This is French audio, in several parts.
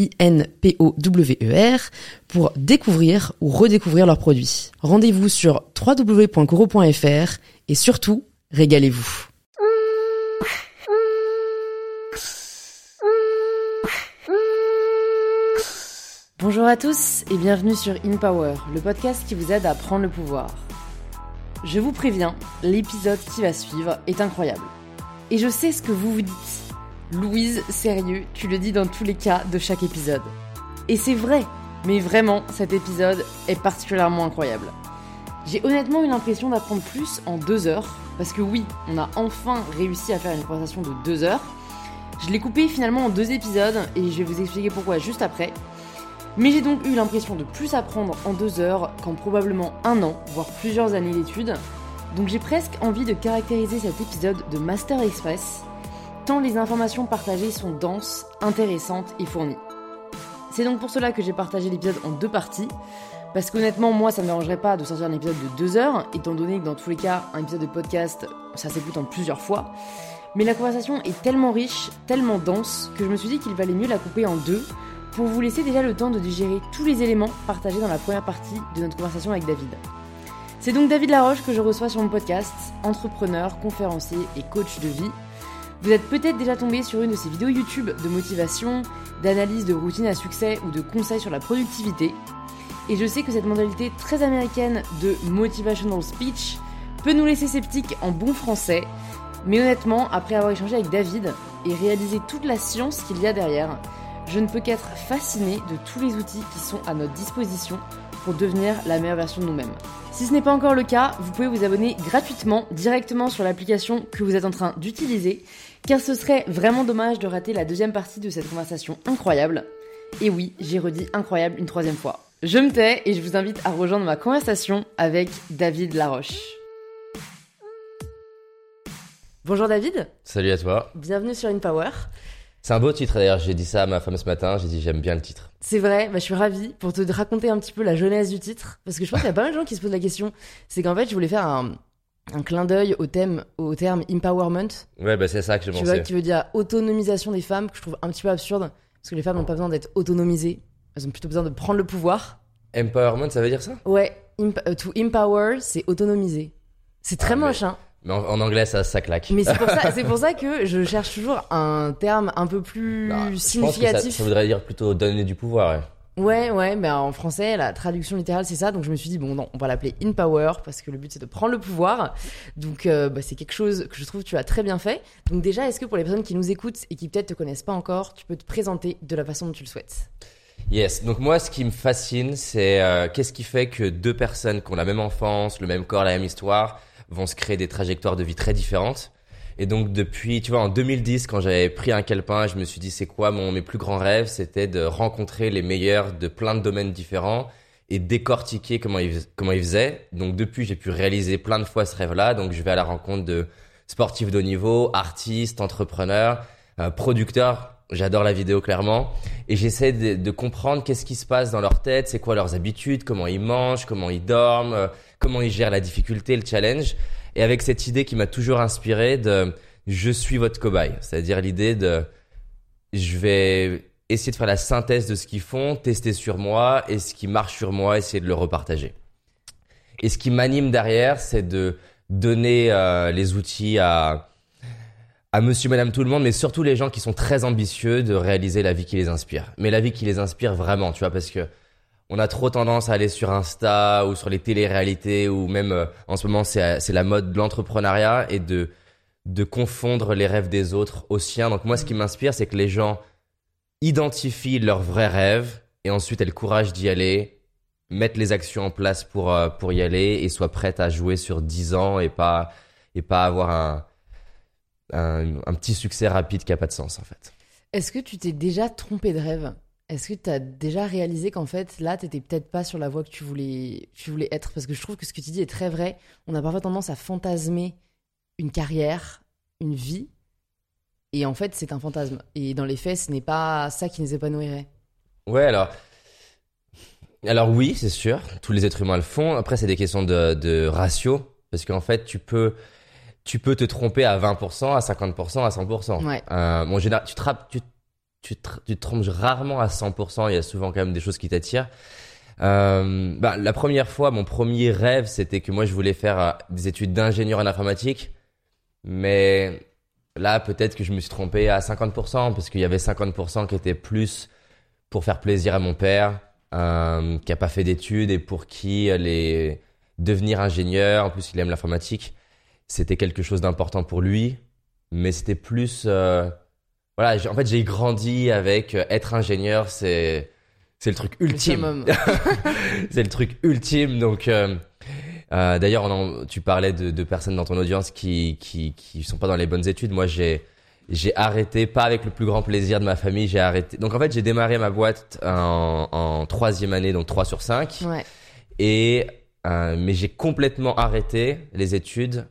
I-N-P-O-W-E-R, pour découvrir ou redécouvrir leurs produits. Rendez-vous sur www.coro.fr et surtout, régalez-vous. Bonjour à tous et bienvenue sur InPower, le podcast qui vous aide à prendre le pouvoir. Je vous préviens, l'épisode qui va suivre est incroyable. Et je sais ce que vous vous dites. Louise, sérieux, tu le dis dans tous les cas de chaque épisode. Et c'est vrai, mais vraiment, cet épisode est particulièrement incroyable. J'ai honnêtement eu l'impression d'apprendre plus en deux heures, parce que oui, on a enfin réussi à faire une conversation de deux heures. Je l'ai coupé finalement en deux épisodes, et je vais vous expliquer pourquoi juste après. Mais j'ai donc eu l'impression de plus apprendre en deux heures qu'en probablement un an, voire plusieurs années d'études. Donc j'ai presque envie de caractériser cet épisode de Master Express les informations partagées sont denses, intéressantes et fournies. C'est donc pour cela que j'ai partagé l'épisode en deux parties, parce qu'honnêtement, moi, ça ne me dérangerait pas de sortir un épisode de deux heures, étant donné que dans tous les cas, un épisode de podcast, ça s'écoute en plusieurs fois. Mais la conversation est tellement riche, tellement dense, que je me suis dit qu'il valait mieux la couper en deux, pour vous laisser déjà le temps de digérer tous les éléments partagés dans la première partie de notre conversation avec David. C'est donc David Laroche que je reçois sur mon podcast, entrepreneur, conférencier et coach de vie, vous êtes peut-être déjà tombé sur une de ces vidéos YouTube de motivation, d'analyse de routine à succès ou de conseils sur la productivité. Et je sais que cette mentalité très américaine de motivational speech peut nous laisser sceptiques en bon français, mais honnêtement, après avoir échangé avec David et réalisé toute la science qu'il y a derrière, je ne peux qu'être fasciné de tous les outils qui sont à notre disposition pour devenir la meilleure version de nous-mêmes. Si ce n'est pas encore le cas, vous pouvez vous abonner gratuitement directement sur l'application que vous êtes en train d'utiliser car ce serait vraiment dommage de rater la deuxième partie de cette conversation incroyable. Et oui, j'ai redit incroyable une troisième fois. Je me tais et je vous invite à rejoindre ma conversation avec David Laroche. Bonjour David. Salut à toi. Bienvenue sur InPower. C'est un beau titre d'ailleurs, j'ai dit ça à ma femme ce matin, j'ai dit j'aime bien le titre. C'est vrai, bah, je suis ravie pour te raconter un petit peu la jeunesse du titre, parce que je pense qu'il y a pas mal de gens qui se posent la question. C'est qu'en fait, je voulais faire un, un clin d'œil au thème, au terme empowerment. Ouais, bah c'est ça que je pensais. Tu vois, qui veut dire autonomisation des femmes, que je trouve un petit peu absurde, parce que les femmes n'ont pas besoin d'être autonomisées, elles ont plutôt besoin de prendre le pouvoir. Empowerment, ça veut dire ça? Ouais, euh, to empower, c'est autonomiser. C'est très ah, moche, hein. Mais en, anglais, ça, ça claque. Mais c'est pour ça, c'est pour ça que je cherche toujours un terme un peu plus bah, significatif. ça, voudrait dire plutôt donner du pouvoir. Ouais. Ouais, ouais, mais en français, la traduction littérale, c'est ça. Donc je me suis dit, bon, non, on va l'appeler In Power parce que le but, c'est de prendre le pouvoir. Donc euh, bah, c'est quelque chose que je trouve que tu as très bien fait. Donc déjà, est-ce que pour les personnes qui nous écoutent et qui peut-être te connaissent pas encore, tu peux te présenter de la façon dont tu le souhaites? Yes, donc moi, ce qui me fascine, c'est euh, qu'est-ce qui fait que deux personnes qui ont la même enfance, le même corps, la même histoire, vont se créer des trajectoires de vie très différentes? Et donc depuis, tu vois, en 2010, quand j'avais pris un calepin, je me suis dit c'est quoi mon mes plus grands rêves, c'était de rencontrer les meilleurs de plein de domaines différents et décortiquer comment ils comment ils faisaient. Donc depuis, j'ai pu réaliser plein de fois ce rêve-là. Donc je vais à la rencontre de sportifs de haut niveau, artistes, entrepreneurs, euh, producteurs. J'adore la vidéo clairement et j'essaie de, de comprendre qu'est-ce qui se passe dans leur tête, c'est quoi leurs habitudes, comment ils mangent, comment ils dorment, euh, comment ils gèrent la difficulté, le challenge et avec cette idée qui m'a toujours inspiré de je suis votre cobaye, c'est-à-dire l'idée de je vais essayer de faire la synthèse de ce qu'ils font, tester sur moi et ce qui marche sur moi, essayer de le repartager. Et ce qui m'anime derrière, c'est de donner euh, les outils à à monsieur, madame, tout le monde, mais surtout les gens qui sont très ambitieux de réaliser la vie qui les inspire. Mais la vie qui les inspire vraiment, tu vois, parce que on a trop tendance à aller sur Insta ou sur les télé-réalités ou même euh, en ce moment c'est c'est la mode de l'entrepreneuriat et de de confondre les rêves des autres aux siens. Donc moi ce qui m'inspire c'est que les gens identifient leurs vrais rêves et ensuite aient le courage d'y aller, mettent les actions en place pour euh, pour y aller et soient prêtes à jouer sur 10 ans et pas et pas avoir un un, un petit succès rapide qui a pas de sens en fait. Est-ce que tu t'es déjà trompé de rêve? Est-ce que tu as déjà réalisé qu'en fait, là, t'étais peut-être pas sur la voie que tu voulais, tu voulais être? Parce que je trouve que ce que tu dis est très vrai. On a parfois tendance à fantasmer une carrière, une vie. Et en fait, c'est un fantasme. Et dans les faits, ce n'est pas ça qui nous épanouirait. Ouais, alors. Alors oui, c'est sûr, tous les êtres humains le font. Après, c'est des questions de, de ratio, parce qu'en fait, tu peux, tu peux te tromper à 20%, à 50%, à 100%. Ouais. Euh, bon, général, tu te, tu, tu, te, tu te trompes rarement à 100%. Il y a souvent quand même des choses qui t'attirent. Euh, bah, la première fois, mon premier rêve, c'était que moi, je voulais faire euh, des études d'ingénieur en informatique. Mais là, peut-être que je me suis trompé à 50%, parce qu'il y avait 50% qui étaient plus pour faire plaisir à mon père, euh, qui a pas fait d'études et pour qui euh, les devenir ingénieur, en plus il aime l'informatique, c'était quelque chose d'important pour lui. Mais c'était plus, euh, voilà, en fait j'ai grandi avec euh, être ingénieur, c'est c'est le truc ultime c'est le truc ultime. Donc, euh, euh, d'ailleurs, tu parlais de, de personnes dans ton audience qui, qui qui sont pas dans les bonnes études. Moi, j'ai j'ai arrêté, pas avec le plus grand plaisir de ma famille. J'ai arrêté. Donc, en fait, j'ai démarré ma boîte en, en troisième année, donc 3 sur 5 Ouais. et mais j'ai complètement arrêté les études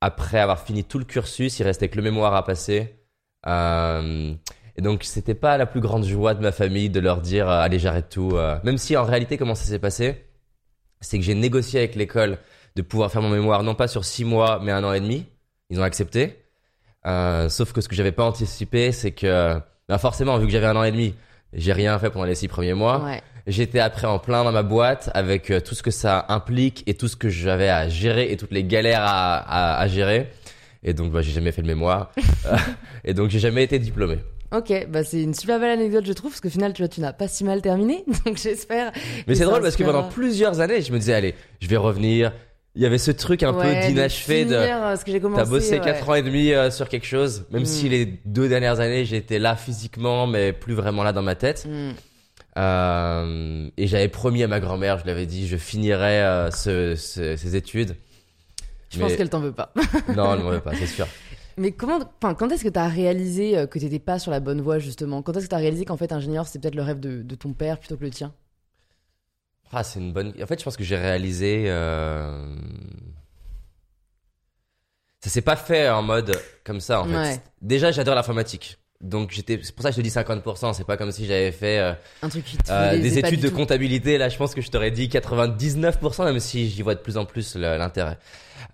après avoir fini tout le cursus. Il restait que le mémoire à passer. Euh, et donc c'était pas la plus grande joie de ma famille de leur dire euh, allez j'arrête tout. euh. Même si en réalité comment ça s'est passé, c'est que j'ai négocié avec l'école de pouvoir faire mon mémoire non pas sur six mois mais un an et demi. Ils ont accepté. Euh, sauf que ce que j'avais pas anticipé, c'est que bah forcément vu que j'avais un an et demi, j'ai rien fait pendant les six premiers mois. Ouais. J'étais après en plein dans ma boîte avec euh, tout ce que ça implique et tout ce que j'avais à gérer et toutes les galères à, à, à gérer. Et donc, bah, j'ai jamais fait le mémoire. Et donc, j'ai jamais été diplômé. Ok, bah c'est une super belle anecdote, je trouve, parce qu'au final, tu vois, tu n'as pas si mal terminé. Donc j'espère. Mais que c'est drôle parce que pendant plusieurs années, je me disais, allez, je vais revenir. Il y avait ce truc un Ouais, peu d'inachevé de, euh, que t'as bossé ouais. quatre ans et demi euh, sur quelque chose, même Mm. si les deux dernières années, j'étais là physiquement, mais plus vraiment là dans ma tête. Hmm. Euh, et j'avais promis à ma grand-mère, je l'avais dit, je finirais euh, ce, ce- ces études. Je Mais- pense qu'elle t'en veut pas. Non, elle m'en veut pas, c'est sûr. Mais comment, enfin, quand est-ce que tu as réalisé euh, que t'étais pas sur la bonne voie justement? Quand est-ce que tu as réalisé qu'en fait ingénieur c'était peut-être le rêve de, de ton père plutôt que le tien? Ah, c'est une bonne. En fait, je pense que j'ai réalisé. Euh... Ça s'est pas fait en mode comme ça, en fait. Déjà, j'adore l'informatique. Donc, j'étais. C'est pour ça que je te dis 50%. C'est pas comme si j'avais fait euh, Un truc qui te euh, des études de tout. comptabilité. Là, je pense que je t'aurais dit 99%, même si j'y vois de plus en plus l'intérêt.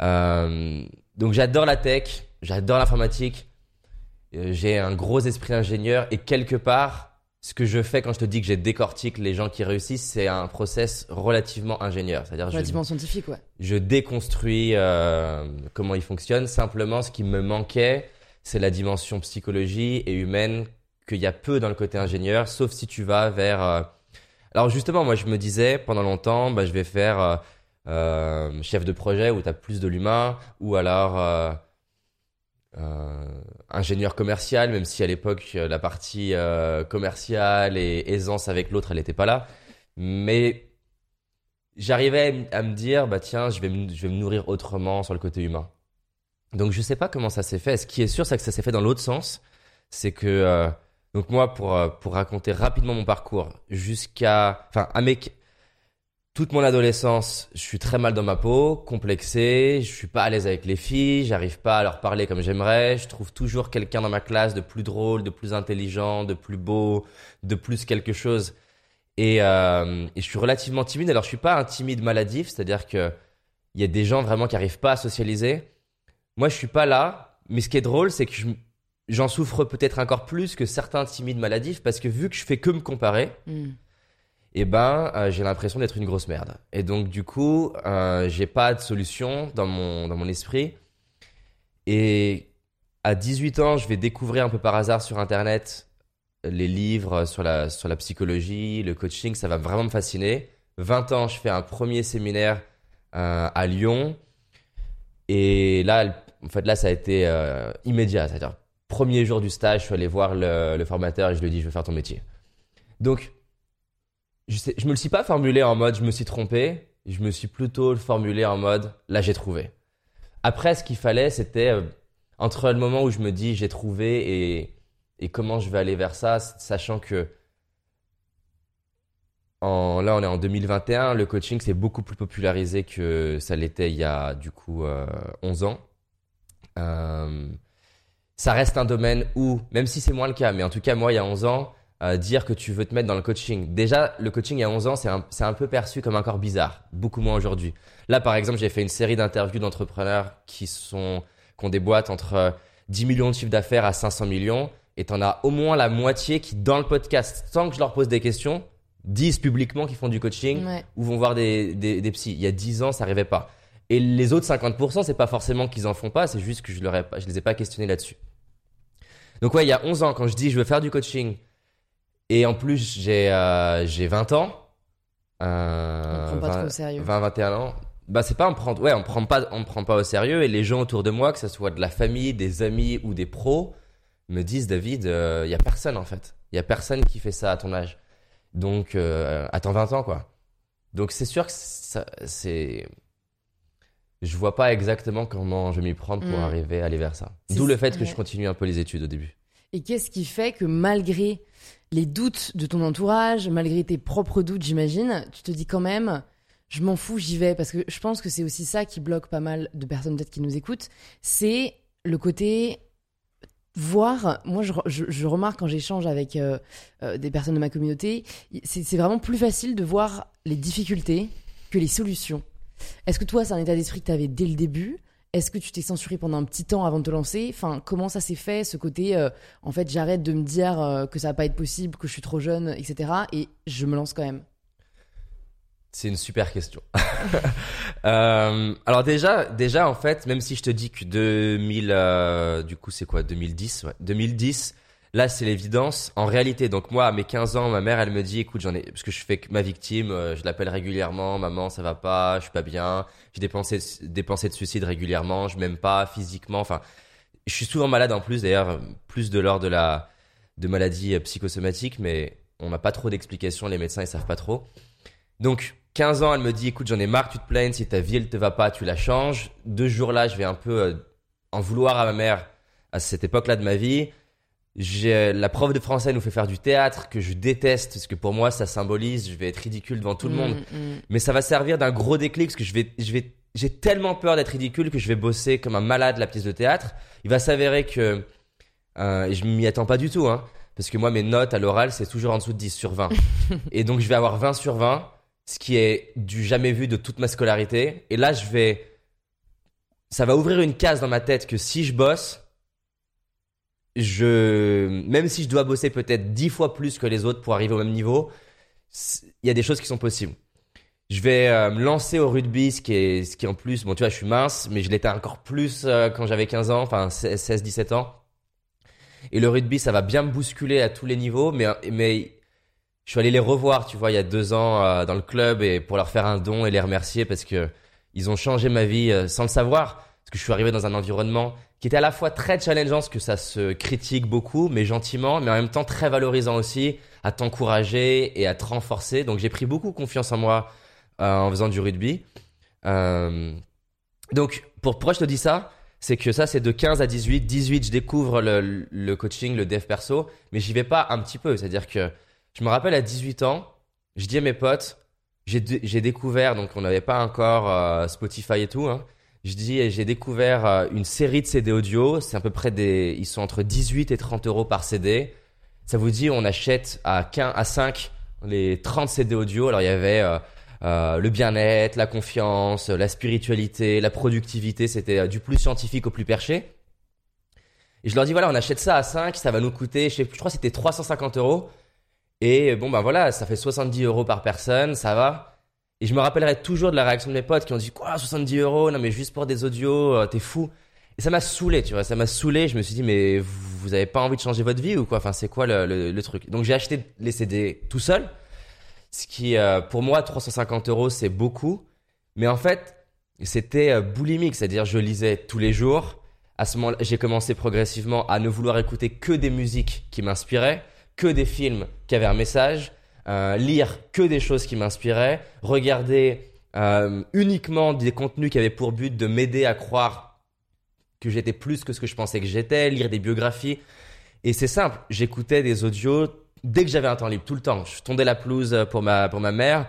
Euh, Donc, j'adore la tech. J'adore l'informatique. Euh, J'ai un gros esprit ingénieur et quelque part, ce que je fais quand je te dis que j'ai décortique les gens qui réussissent, c'est un process relativement ingénieur. C'est-à-dire, je, Relativement scientifique, ouais. je déconstruis euh, comment il fonctionne. Simplement, ce qui me manquait, c'est la dimension psychologie et humaine qu'il y a peu dans le côté ingénieur, sauf si tu vas vers. euh, Alors justement, moi, je me disais pendant longtemps, bah, je vais faire euh, euh, chef de projet où tu as plus de l'humain, ou alors euh, ingénieur commercial, même si à l'époque la partie commerciale et aisance avec l'autre, elle n'était pas là. Mais j'arrivais à me dire, bah tiens, je vais je vais me nourrir autrement sur le côté humain. Donc je sais pas comment ça s'est fait. Ce qui est sûr, c'est que ça s'est fait dans l'autre sens. C'est que euh, donc moi, pour euh, pour raconter rapidement mon parcours jusqu'à, enfin, à mes toute mon adolescence, je suis très mal dans ma peau, complexé, je suis pas à l'aise avec les filles, j'arrive pas à leur parler comme j'aimerais, je trouve toujours quelqu'un dans ma classe de plus drôle, de plus intelligent, de plus beau, de plus quelque chose. Et, euh, et je suis relativement timide. Alors je suis pas un timide maladif, c'est-à-dire que il y a des gens vraiment qui arrivent pas à socialiser. Moi, je suis pas là, mais ce qui est drôle, c'est que je- j'en souffre peut-être encore plus que certains timides maladifs parce que vu que je fais que me comparer, Hmm. eh ben, euh, j'ai l'impression d'être une grosse merde. Et donc, du coup, euh, j'ai pas de solution dans mon, dans mon esprit. Et à 18 ans, je vais découvrir un peu par hasard sur Internet les livres sur la, sur la psychologie, le coaching, ça va vraiment me fasciner. 20 ans, je fais un premier séminaire euh, à Lyon. Et là, en fait, là, ça a été euh, immédiat. C'est-à-dire, premier jour du stage, je suis allé voir le, formateur et je lui ai dit, je veux faire ton métier. Donc, je, sais, me le suis pas formulé en mode, je me suis trompé. Je me suis plutôt formulé en mode, là, j'ai trouvé. Après, ce qu'il fallait, c'était euh, entre le moment où je me dis, j'ai trouvé et, comment je vais aller vers ça, sachant que là, on est en 2021, le coaching c'est beaucoup plus popularisé que ça l'était il y a du coup euh, 11 ans. Euh, ça reste un domaine où, même si c'est moins le cas, mais en tout cas moi il y a 11 ans, euh, dire que tu veux te mettre dans le coaching. Déjà, le coaching il y a 11 ans, c'est un, peu perçu comme un corps bizarre, beaucoup moins aujourd'hui. Là, par exemple, j'ai fait une série d'interviews d'entrepreneurs qui sont qui ont des boîtes entre 10 millions de chiffres d'affaires à 500 millions, et t'en as au moins la moitié qui, dans le podcast, sans que je leur pose des questions, disent publiquement qu'ils font du coaching Ouais. ou vont voir des, des, des psys. Il y a 10 ans, ça n'arrivait pas. Et les autres 50%, c'est pas forcément qu'ils en font pas, c'est juste que je leur ai pas, je les ai pas questionnés là-dessus. Donc ouais, il y a 11 ans, quand je dis je veux faire du coaching, et en plus j'ai euh, j'ai 20 ans, euh, On prend pas 20, trop au sérieux. 20, 21 ans, bah c'est pas on prend, ouais, on prend pas, on me prend pas au sérieux, et les gens autour de moi, que ce soit de la famille, des amis ou des pros, me disent David, il y a personne en fait, il y a personne qui fait ça à ton âge. Donc, euh, attends 20 ans, quoi. Donc, c'est sûr que c'est. Je vois pas exactement comment je vais m'y prendre pour Mm. arriver à aller vers ça. D'où le fait que ouais. je continue un peu les études au début. Et qu'est-ce qui fait que malgré les doutes de ton entourage, malgré tes propres doutes, j'imagine, tu te dis quand même, je m'en fous, j'y vais. Parce que je pense que c'est aussi ça qui bloque pas mal de personnes peut-être qui nous écoutent. C'est le côté voir. Moi, je, je- je remarque quand j'échange avec euh, euh, des personnes de ma communauté, c'est vraiment plus facile de voir les difficultés que les solutions. Est-ce que toi, c'est un état d'esprit que tu avais dès le début? Est-ce que tu t'es censuré pendant un petit temps avant de te lancer? Enfin, comment ça s'est fait, ce côté, euh, en fait, j'arrête de me dire euh, que ça va pas être possible, que je suis trop jeune, etc. Et je me lance quand même? C'est une super question. Euh, alors déjà, déjà en fait, même si je te dis que 2000, euh, du coup c'est quoi? 2010, ouais, 2010, là c'est l'évidence. En réalité, donc moi à mes 15 ans, ma mère elle me dit, écoute j'en ai, parce que je fais ma victime, euh, je l'appelle régulièrement, maman ça va pas, je suis pas bien, j'ai des pensées de suicide régulièrement, je m'aime pas physiquement, enfin je suis souvent malade en plus d'ailleurs, plus de l'ordre de la de maladies euh, psychosomatiques, mais on n'a pas trop d'explications, les médecins ils savent pas trop. Donc 15 ans, elle me dit, écoute, j'en ai marre, tu te plaignes, si ta vie elle te va pas, tu la changes. Deux jours là, je vais un peu euh, en vouloir à ma mère à cette époque-là de ma vie. J'ai la prof de français nous fait faire du théâtre que je déteste parce que pour moi ça symbolise, je vais être ridicule devant tout le monde. Mm, mm. Mais ça va servir d'un gros déclic parce que je vais, je vais, j'ai tellement peur d'être ridicule que je vais bosser comme un malade la pièce de théâtre. Il va s'avérer que, euh, et je m'y attends pas du tout, hein, parce que moi mes notes à l'oral c'est toujours en dessous de 10 sur 20. et donc je vais avoir 20 sur 20, ce qui est du jamais vu de toute ma scolarité. Et là je vais, ça va ouvrir une case dans ma tête que si je bosse, je, même si je dois bosser peut-être 10 fois plus que les autres pour arriver au même niveau, il y a des choses qui sont possibles. Je vais euh, me lancer au rugby, ce qui est, ce qui en plus, bon tu vois, je suis mince, mais je l'étais encore plus euh, quand j'avais 15 ans, enfin 16-17 ans. Et le rugby, ça va bien me bousculer à tous les niveaux, mais, mais je suis allé les revoir, tu vois, il y a deux ans euh, dans le club et pour leur faire un don et les remercier parce que ils ont changé ma vie sans le savoir. Parce que je suis arrivé dans un environnement qui était à la fois très challengeant, parce que ça se critique beaucoup, mais gentiment, mais en même temps très valorisant aussi, à t'encourager et à te renforcer. Donc j'ai pris beaucoup confiance en moi euh, en faisant du rugby. Euh, donc pour, pourquoi je te dis ça? C'est que ça, c'est de 15 à 18. 18, je découvre le, coaching, le dev perso, mais j'y vais pas un petit peu. C'est-à-dire que je me rappelle à 18 ans, je dis à mes potes, j'ai découvert, donc on n'avait pas encore euh, Spotify et tout, hein, je dis, j'ai découvert euh, une série de CD audio, c'est à peu près des, ils sont entre 18 et 30 euros par CD. Ça vous dit, on achète à 15, à 5 les 30 CD audio. Alors il y avait euh, euh, le bien-être, la confiance, la spiritualité, la productivité, c'était euh, du plus scientifique au plus perché. Et je leur dis, voilà, on achète ça à 5, ça va nous coûter, je, je crois c'était 350 euros. Et bon, ben voilà, ça fait 70 euros par personne, ça va. Et je me rappellerai toujours de la réaction de mes potes qui ont dit, quoi, 70 euros, non mais juste pour des audios, euh, t'es fou. Et ça m'a saoulé, tu vois, ça m'a saoulé. Je me suis dit, mais vous, vous avez pas envie de changer votre vie ou quoi? Enfin, c'est quoi le, le, truc? Donc j'ai acheté les CD tout seul, ce qui, euh, pour moi, 350 euros, c'est beaucoup. Mais en fait, c'était euh, boulimique, c'est-à-dire je lisais tous les jours. À ce moment-là, j'ai commencé progressivement à ne vouloir écouter que des musiques qui m'inspiraient, que des films qui avaient un message, euh, lire que des choses qui m'inspiraient, regarder euh, uniquement des contenus qui avaient pour but de m'aider à croire que j'étais plus que ce que je pensais que j'étais, lire des biographies. Et c'est simple, j'écoutais des audios dès que j'avais un temps libre, tout le temps. Je tondais la pelouse pour ma, pour ma mère.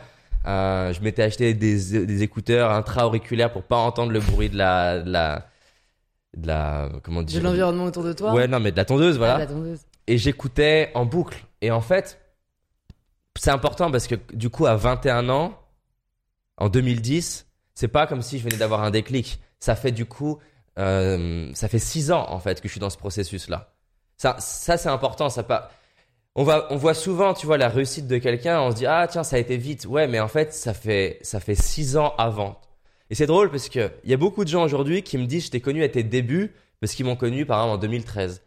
Euh, je m'étais acheté des, des écouteurs intra-auriculaires pour pas entendre le bruit de la, de la, de la, comment dire? De l'environnement autour de toi? Ouais, non, mais de la tondeuse, voilà. Ah, la tondeuse. Et j'écoutais en boucle. Et en fait, c'est important parce que du coup, à 21 ans, en 2010, c'est pas comme si je venais d'avoir un déclic. Ça fait du coup, euh, ça fait 6 ans en fait que je suis dans ce processus-là. Ça, ça c'est important. Ça pas. On va, on voit souvent, tu vois, la réussite de quelqu'un. On se dit ah tiens, ça a été vite. Ouais, mais en fait, ça fait, ça fait 6 ans avant. Et c'est drôle parce que il y a beaucoup de gens aujourd'hui qui me disent je t'ai connu à tes débuts parce qu'ils m'ont connu par exemple en 2013.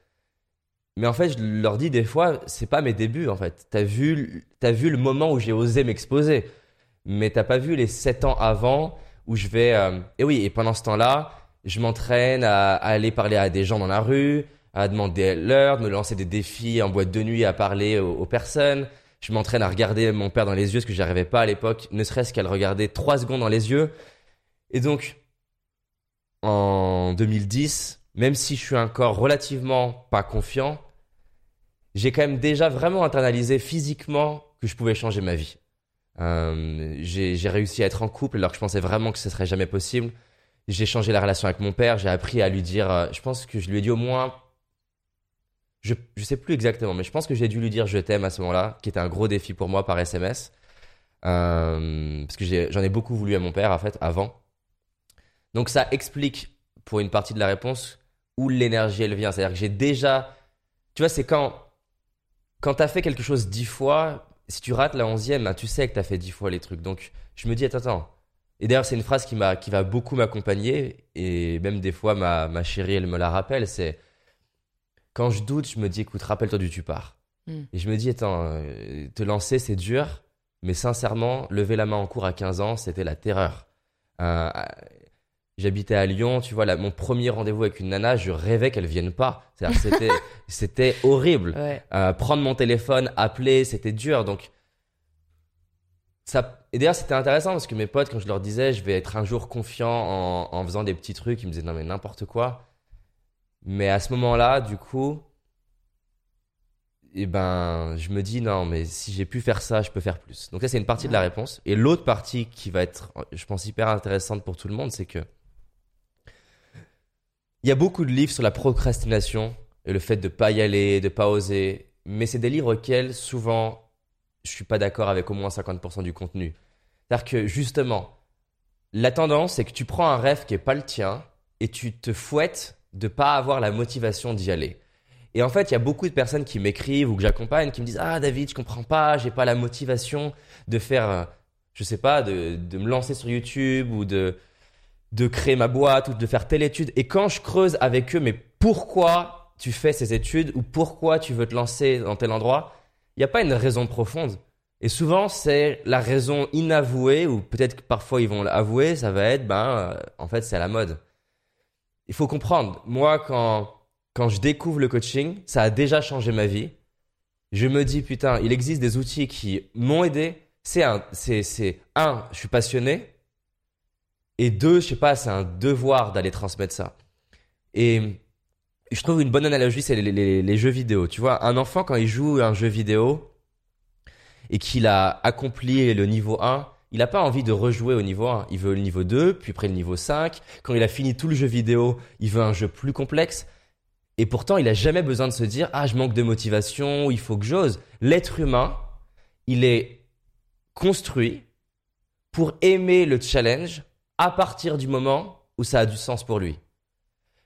Mais en fait, je leur dis des fois, c'est pas mes débuts en fait. T'as vu, t'as vu le moment où j'ai osé m'exposer, mais t'as pas vu les sept ans avant où je vais. euh, Et oui, et pendant ce temps-là, je m'entraîne à, aller parler à des gens dans la rue, à demander l'heure, de me lancer des défis en boîte de nuit, à parler aux, aux personnes. Je m'entraîne à regarder mon père dans les yeux, ce que j'arrivais pas à l'époque, ne serait-ce qu'à le regarder trois secondes dans les yeux. Et donc, en 2010, même si je suis encore relativement pas confiant, j'ai quand même déjà vraiment internalisé physiquement que je pouvais changer ma vie. Euh, j'ai réussi à être en couple alors que je pensais vraiment que ce serait jamais possible. J'ai changé la relation avec mon père, j'ai appris à lui dire, euh, je pense que je lui ai dit au moins, je, je sais plus exactement, mais je pense que j'ai dû lui dire je t'aime à ce moment-là, qui était un gros défi pour moi par SMS. Euh, parce que j'en ai beaucoup voulu à mon père en fait avant. Donc ça explique pour une partie de la réponse où l'énergie elle vient. C'est-à-dire que j'ai déjà, tu vois, c'est quand quand t'as fait quelque chose dix fois, si tu rates la onzième, ben, tu sais que t'as fait dix fois les trucs. Donc je me dis attends attends. Et d'ailleurs c'est une phrase qui m'a qui va beaucoup m'accompagner et même des fois ma ma chérie elle me la rappelle. C'est quand je doute, je me dis écoute rappelle-toi du tu pars. Mm. Et je me dis attends euh, te lancer c'est dur, mais sincèrement lever la main en cours à 15 ans c'était la terreur. Euh, J'habitais à Lyon, tu vois, là, mon premier rendez-vous avec une nana, je rêvais qu'elle vienne pas. C'était, c'était horrible. Ouais. Euh, prendre mon téléphone, appeler, c'était dur. Donc, ça. Et d'ailleurs, c'était intéressant parce que mes potes, quand je leur disais, je vais être un jour confiant en, en faisant des petits trucs, ils me disaient non mais n'importe quoi. Mais à ce moment-là, du coup, eh ben, je me dis non, mais si j'ai pu faire ça, je peux faire plus. Donc ça, c'est une partie de la réponse. Et l'autre partie qui va être, je pense, hyper intéressante pour tout le monde, c'est que il y a beaucoup de livres sur la procrastination et le fait de pas y aller, de pas oser. Mais c'est des livres auxquels souvent je suis pas d'accord avec au moins 50% du contenu. C'est-à-dire que justement, la tendance, c'est que tu prends un rêve qui est pas le tien et tu te fouettes de pas avoir la motivation d'y aller. Et en fait, il y a beaucoup de personnes qui m'écrivent ou que j'accompagne qui me disent Ah, David, je comprends pas, j'ai pas la motivation de faire, euh, je sais pas, de, de me lancer sur YouTube ou de, de créer ma boîte ou de faire telle étude. Et quand je creuse avec eux, mais pourquoi tu fais ces études ou pourquoi tu veux te lancer dans tel endroit, il n'y a pas une raison profonde. Et souvent, c'est la raison inavouée, ou peut-être que parfois ils vont l'avouer, ça va être, ben, euh, en fait, c'est à la mode. Il faut comprendre, moi, quand, quand je découvre le coaching, ça a déjà changé ma vie. Je me dis, putain, il existe des outils qui m'ont aidé. C'est un, c'est, c'est, un, je suis passionné. Et deux, je sais pas, c'est un devoir d'aller transmettre ça. Et je trouve une bonne analogie, c'est les, jeux vidéo. Tu vois, un enfant, quand il joue un jeu vidéo et qu'il a accompli le niveau 1, il n'a pas envie de rejouer au niveau 1. Il veut le niveau 2, puis après le niveau 5. Quand il a fini tout le jeu vidéo, il veut un jeu plus complexe. Et pourtant, il a jamais besoin de se dire, ah, je manque de motivation, il faut que j'ose. L'être humain, il est construit pour aimer le challenge à partir du moment où ça a du sens pour lui.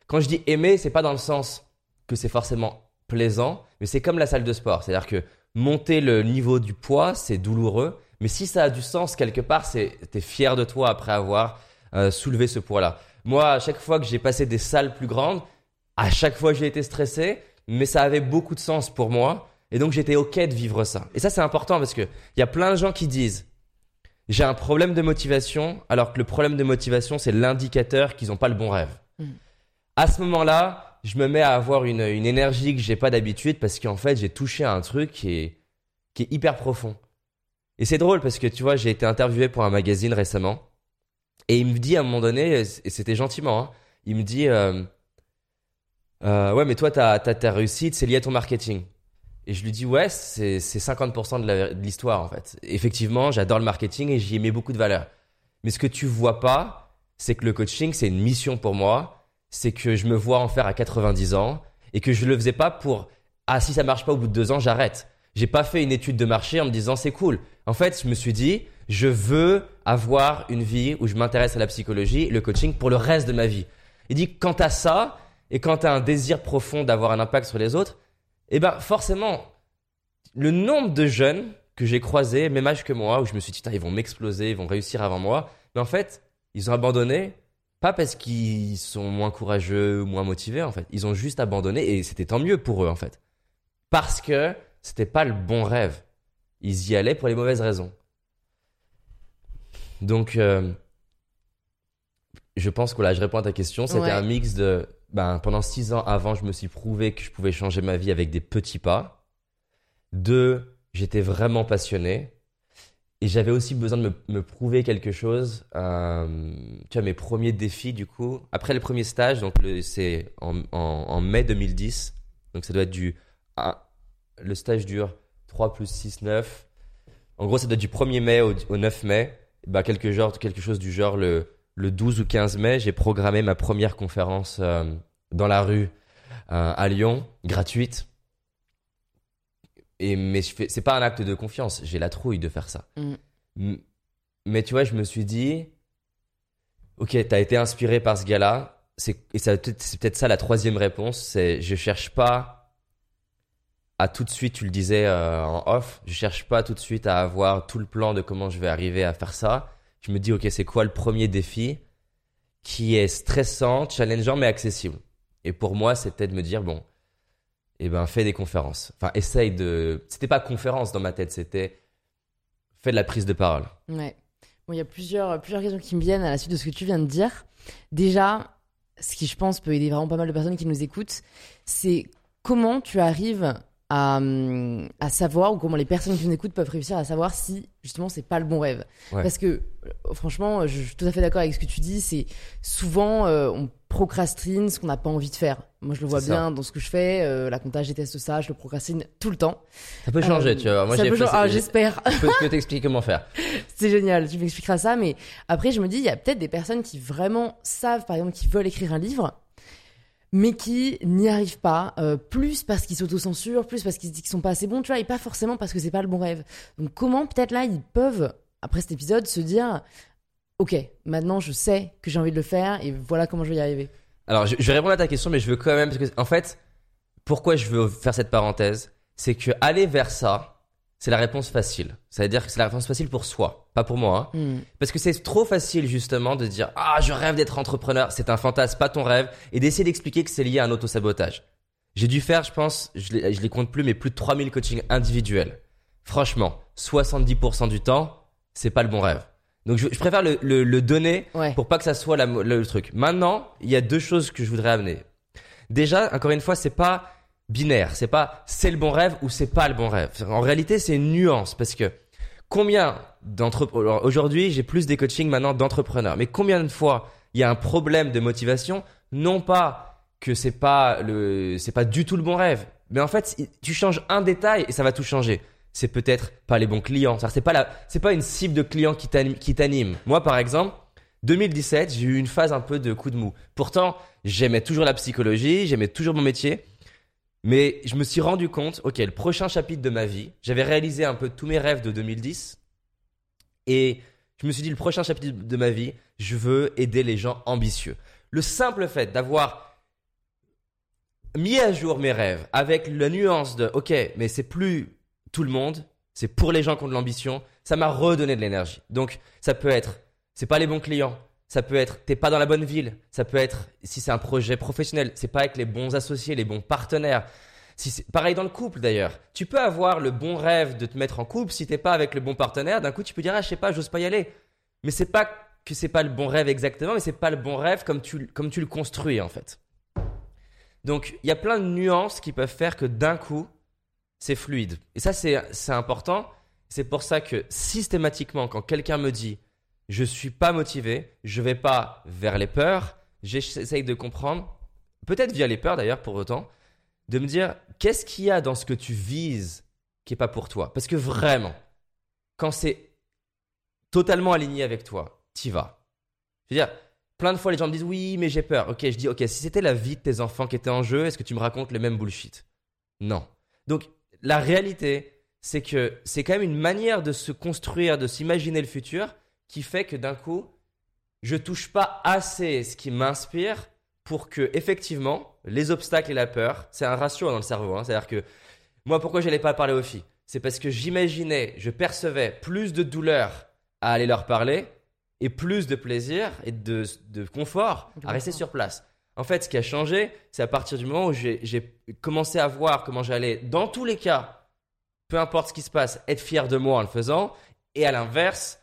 Quand je dis aimer, c'est pas dans le sens que c'est forcément plaisant, mais c'est comme la salle de sport. C'est-à-dire que monter le niveau du poids, c'est douloureux, mais si ça a du sens quelque part, c'est t'es fier de toi après avoir euh, soulevé ce poids-là. Moi, à chaque fois que j'ai passé des salles plus grandes, à chaque fois j'ai été stressé, mais ça avait beaucoup de sens pour moi. Et donc j'étais ok de vivre ça. Et ça c'est important parce que il y a plein de gens qui disent j'ai un problème de motivation, alors que le problème de motivation c'est l'indicateur qu'ils n'ont pas le bon rêve. Mm. À ce moment-là, je me mets à avoir une, une énergie que j'ai pas d'habitude parce qu'en fait j'ai touché à un truc qui est, qui est hyper profond. Et c'est drôle parce que tu vois, j'ai été interviewé pour un magazine récemment et il me dit à un moment donné, et c'était gentiment, hein, il me dit euh, euh, Ouais, mais toi, ta, ta, ta réussite, c'est lié à ton marketing. Et je lui dis Ouais, c'est c'est 50% de l'histoire en fait. Effectivement, j'adore le marketing et j'y mis beaucoup de valeur. Mais ce que tu vois pas, c'est que le coaching, c'est une mission pour moi. C'est que je me vois en faire à 90 ans et que je le faisais pas pour Ah, si ça marche pas au bout de deux ans, j'arrête. J'ai pas fait une étude de marché en me disant c'est cool. En fait, je me suis dit, je veux avoir une vie où je m'intéresse à la psychologie, le coaching pour le reste de ma vie. Il dit, quand t'as ça, et quand t'as un désir profond d'avoir un impact sur les autres, eh ben, forcément, le nombre de jeunes que j'ai croisés, même âge que moi, où je me suis dit, ils vont m'exploser, ils vont réussir avant moi. Mais en fait, ils ont abandonné, pas parce qu'ils sont moins courageux ou moins motivés, en fait. Ils ont juste abandonné, et c'était tant mieux pour eux, en fait. Parce que c'était pas le bon rêve. Ils y allaient pour les mauvaises raisons. Donc, euh, je pense que là, je réponds à ta question. C'était Ouais. un mix de. Ben, pendant six ans avant, je me suis prouvé que je pouvais changer ma vie avec des petits pas. Deux, j'étais vraiment passionné. Et j'avais aussi besoin de me, prouver quelque chose. Euh, tu vois, mes premiers défis, du coup. Après le premier stage, donc c'est en, en, en mai 2010. Donc ça doit être du. un- le stage dure 3 plus 6, 9. En gros, ça doit être du 1er mai au, au 9 mai. Bah, quelque, genre, quelque chose du genre le, le 12 ou 15 mai, j'ai programmé ma première conférence euh, dans la rue euh, à Lyon, gratuite. Et, mais je fais- c'est pas un acte de confiance, j'ai la trouille de faire ça. Mm. Mais tu vois, je me suis dit, ok, t'as été inspiré par ce gars-là, c'est, et ça, c'est peut-être ça la troisième réponse, c'est je cherche pas à tout de suite, tu le disais euh, en off, je cherche pas tout de suite à avoir tout le plan de comment je vais arriver à faire ça. Je me dis, ok, c'est quoi le premier défi qui est stressant, challengeant, mais accessible? Et pour moi, c'était de me dire, bon, eh ben, fais des conférences. Enfin, essaye de. C'était pas conférence dans ma tête, c'était fais de la prise de parole. Ouais. Bon, il y a plusieurs, plusieurs questions qui me viennent à la suite de ce que tu viens de dire. Déjà, ce qui, je pense, peut aider vraiment pas mal de personnes qui nous écoutent, c'est comment tu arrives à, à savoir, ou comment les personnes qui nous écoutent peuvent réussir à savoir si, justement, c'est pas le bon rêve. Ouais. Parce que, euh, franchement, je suis tout à fait d'accord avec ce que tu dis, c'est souvent, euh, on procrastine ce qu'on n'a pas envie de faire. Moi, je le vois ça. bien dans ce que je fais. euh, la compta, je déteste ça, je le procrastine tout le temps. Ça peut changer, Euh, tu vois. Moi, ça peut changer- Ah, j'espère. Je peux, peux t'expliquer comment faire. C'est génial, tu m'expliqueras ça, mais après je me dis, il y a peut-être des personnes qui vraiment savent, par exemple, qui veulent écrire un livre, mais qui n'y arrivent pas, euh, plus parce qu'ils s'autocensurent, plus parce qu'ils se disent qu'ils sont pas assez bons, tu vois, et pas forcément parce que c'est pas le bon rêve. Donc comment peut-être là, ils peuvent, après cet épisode, se dire, ok, maintenant je sais que j'ai envie de le faire, et voilà comment je vais y arriver. Alors, je, je vais répondre à ta question, mais je veux quand même, parce que, en fait, pourquoi je veux faire cette parenthèse, c'est que aller vers ça, c'est la réponse facile. Ça veut dire que c'est la réponse facile pour soi, pas pour moi. hein. Hmm. Parce que c'est trop facile, justement, de dire, ah, je rêve d'être entrepreneur. C'est un fantasme, pas ton rêve. Et d'essayer d'expliquer que c'est lié à un autosabotage. J'ai dû faire, je pense, je les, je les compte plus, mais plus de 3000 coachings individuels. Franchement, 70% du temps, c'est pas le bon rêve. Donc, je, je préfère le, le, le donner Ouais. pour pas que ça soit la- le, le truc. Maintenant, il y a deux choses que je voudrais amener. Déjà, encore une fois, c'est pas binaire. C'est pas c'est le bon rêve ou c'est pas le bon rêve. En réalité, c'est une nuance parce que combien d'entrepreneurs aujourd'hui, j'ai plus des coachings maintenant d'entrepreneurs. Mais combien de fois il y a un problème de motivation, non pas que c'est pas le c'est pas du tout le bon rêve, mais en fait, tu changes un détail et ça va tout changer. C'est peut-être pas les bons clients. C'est pas la, c'est pas une cible de clients qui t'anime. Moi, par exemple, 2017, j'ai eu une phase un peu de coup de mou. Pourtant, j'aimais toujours la psychologie, j'aimais toujours mon métier. Mais je me suis rendu compte, ok, le prochain chapitre de ma vie, j'avais réalisé un peu tous mes rêves de 2010. Et je me suis dit, le prochain chapitre de ma vie, je veux aider les gens ambitieux. Le simple fait d'avoir mis à jour mes rêves avec la nuance de, ok, mais c'est plus tout le monde, c'est pour les gens qui ont de l'ambition, ça m'a redonné de l'énergie. Donc, ça peut être, c'est pas les bons clients, Ça peut être t'es pas dans la bonne ville. Ça peut être si c'est un projet professionnel, c'est pas avec les bons associés, les bons partenaires. Si pareil dans le couple d'ailleurs. Tu peux avoir le bon rêve de te mettre en couple si t'es pas avec le bon partenaire. D'un coup, tu peux dire ah je sais pas, j'ose pas y aller. Mais c'est pas que c'est pas le bon rêve exactement, mais c'est pas le bon rêve comme tu comme tu le construis en fait. Donc il y a plein de nuances qui peuvent faire que d'un coup c'est fluide. Et ça c'est important. C'est pour ça que systématiquement quand quelqu'un me dit je suis pas motivé, je vais pas vers les peurs, j'essaye de comprendre, peut-être via les peurs d'ailleurs pour autant, de me dire qu'est-ce qu'il y a dans ce que tu vises qui est pas pour toi? Parce que vraiment, quand c'est totalement aligné avec toi, t'y vas. Je veux dire, plein de fois les gens me disent oui, mais j'ai peur. Ok, je dis ok, si c'était la vie de tes enfants qui était en jeu, est-ce que tu me racontes les mêmes bullshit? Non. Donc la réalité, c'est que c'est quand même une manière de se construire, de s'imaginer le futur qui fait que d'un coup, je touche pas assez ce qui m'inspire pour que effectivement les obstacles et la peur, c'est un ratio dans le cerveau. Hein. C'est-à-dire que moi, pourquoi j'allais pas parler aux filles? C'est parce que j'imaginais, je percevais plus de douleur à aller leur parler et plus de plaisir et de, de confort à rester sur place. En fait, ce qui a changé, c'est à partir du moment où j'ai commencé à voir comment j'allais, dans tous les cas, peu importe ce qui se passe, être fier de moi en le faisant, et à l'inverse,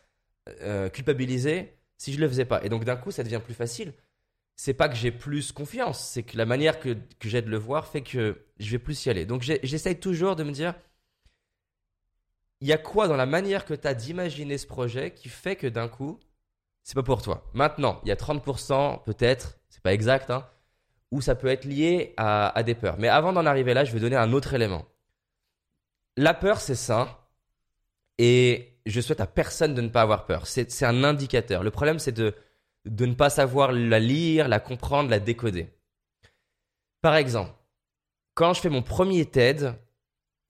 euh, culpabiliser si je le faisais pas. Et donc d'un coup, ça devient plus facile. C'est pas que j'ai plus confiance, c'est que la manière que, que j'ai de le voir fait que je vais plus y aller. Donc j'essaye toujours de me dire, il y a quoi dans la manière que tu as d'imaginer ce projet qui fait que d'un coup, c'est pas pour toi? Maintenant, il y a 30% peut-être, c'est pas exact, hein, où ça peut être lié à, à des peurs. Mais avant d'en arriver là, je vais donner un autre élément. La peur, c'est ça. Et je souhaite à personne de ne pas avoir peur. C'est un indicateur. Le problème, c'est de, de ne pas savoir la lire, la comprendre, la décoder. Par exemple, quand je fais mon premier TED,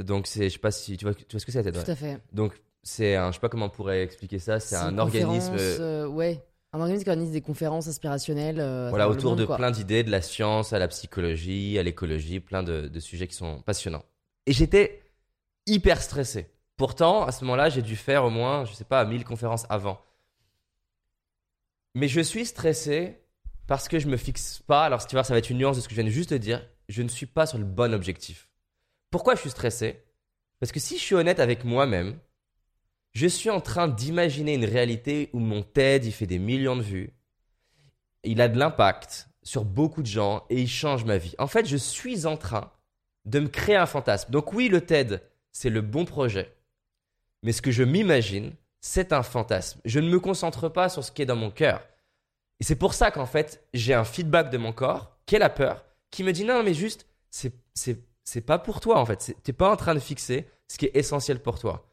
donc c'est, je sais pas si tu vois, tu vois ce que c'est TED. Tout à fait. Donc c'est un, je sais pas comment on pourrait expliquer ça. C'est un organisme. Euh, ouais. Un organisme qui organise des conférences inspirationnelles. Euh, voilà, autour de plein d'idées, de la science à la psychologie, à l'écologie, plein de, de, sujets qui sont passionnants. Et j'étais hyper stressé. Pourtant, à ce moment-là, j'ai dû faire au moins, je sais pas, 1000 conférences avant. Mais je suis stressé parce que je me fixe pas. Alors, si tu vois, ça va être une nuance de ce que je viens de juste de dire. Je ne suis pas sur le bon objectif. Pourquoi je suis stressé? Parce que si je suis honnête avec moi-même, je suis en train d'imaginer une réalité où mon TED, il fait des millions de vues. Il a de l'impact sur beaucoup de gens et il change ma vie. En fait, je suis en train de me créer un fantasme. Donc oui, le TED, c'est le bon projet. Mais ce que je m'imagine, c'est un fantasme. Je ne me concentre pas sur ce qui est dans mon cœur. Et c'est pour ça qu'en fait, j'ai un feedback de mon corps, qui est la peur, qui me dit non, mais juste, c'est, c'est, pas pour toi en fait. T'es pas en train de fixer ce qui est essentiel pour toi.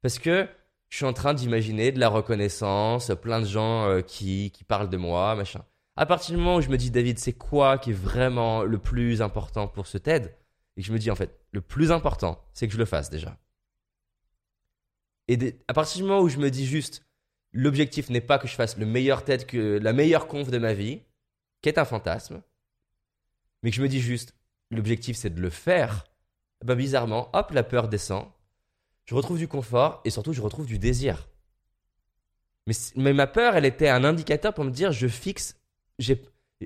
Parce que je suis en train d'imaginer de la reconnaissance, plein de gens euh, qui, qui parlent de moi, machin. À partir du moment où je me dis, David, c'est quoi qui est vraiment le plus important pour ce TED? Et je me dis, en fait, le plus important, c'est que je le fasse déjà. Et à partir du moment où je me dis juste, l'objectif n'est pas que je fasse le meilleur TED, que la meilleure conf de ma vie, qui est un fantasme, mais que je me dis juste, l'objectif c'est de le faire, bah bizarrement, hop, la peur descend, je retrouve du confort et surtout je retrouve du désir. Mais, mais ma peur, elle était un indicateur pour me dire je fixe.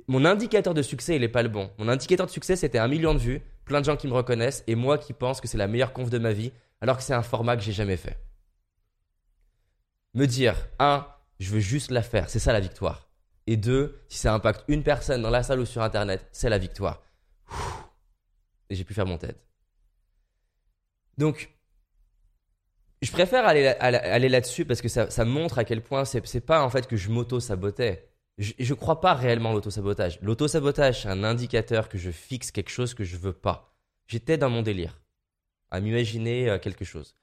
Mon indicateur de succès, il n'est pas le bon. Mon indicateur de succès, c'était un million de vues, plein de gens qui me reconnaissent et moi qui pense que c'est la meilleure conf de ma vie, alors que c'est un format que j'ai jamais fait. Me dire, un, je veux juste la faire, c'est ça la victoire. Et deux, si ça impacte une personne dans la salle ou sur Internet, c'est la victoire. Et j'ai pu faire mon tête. Donc, je préfère aller, là-dessus parce que ça, montre à quel point c'est pas en fait que je m'auto-sabotais. Je, je crois pas réellement l'auto-sabotage. L'auto-sabotage, c'est un indicateur que je fixe quelque chose que je veux pas. J'étais dans mon délire, à m'imaginer euh, quelque chose.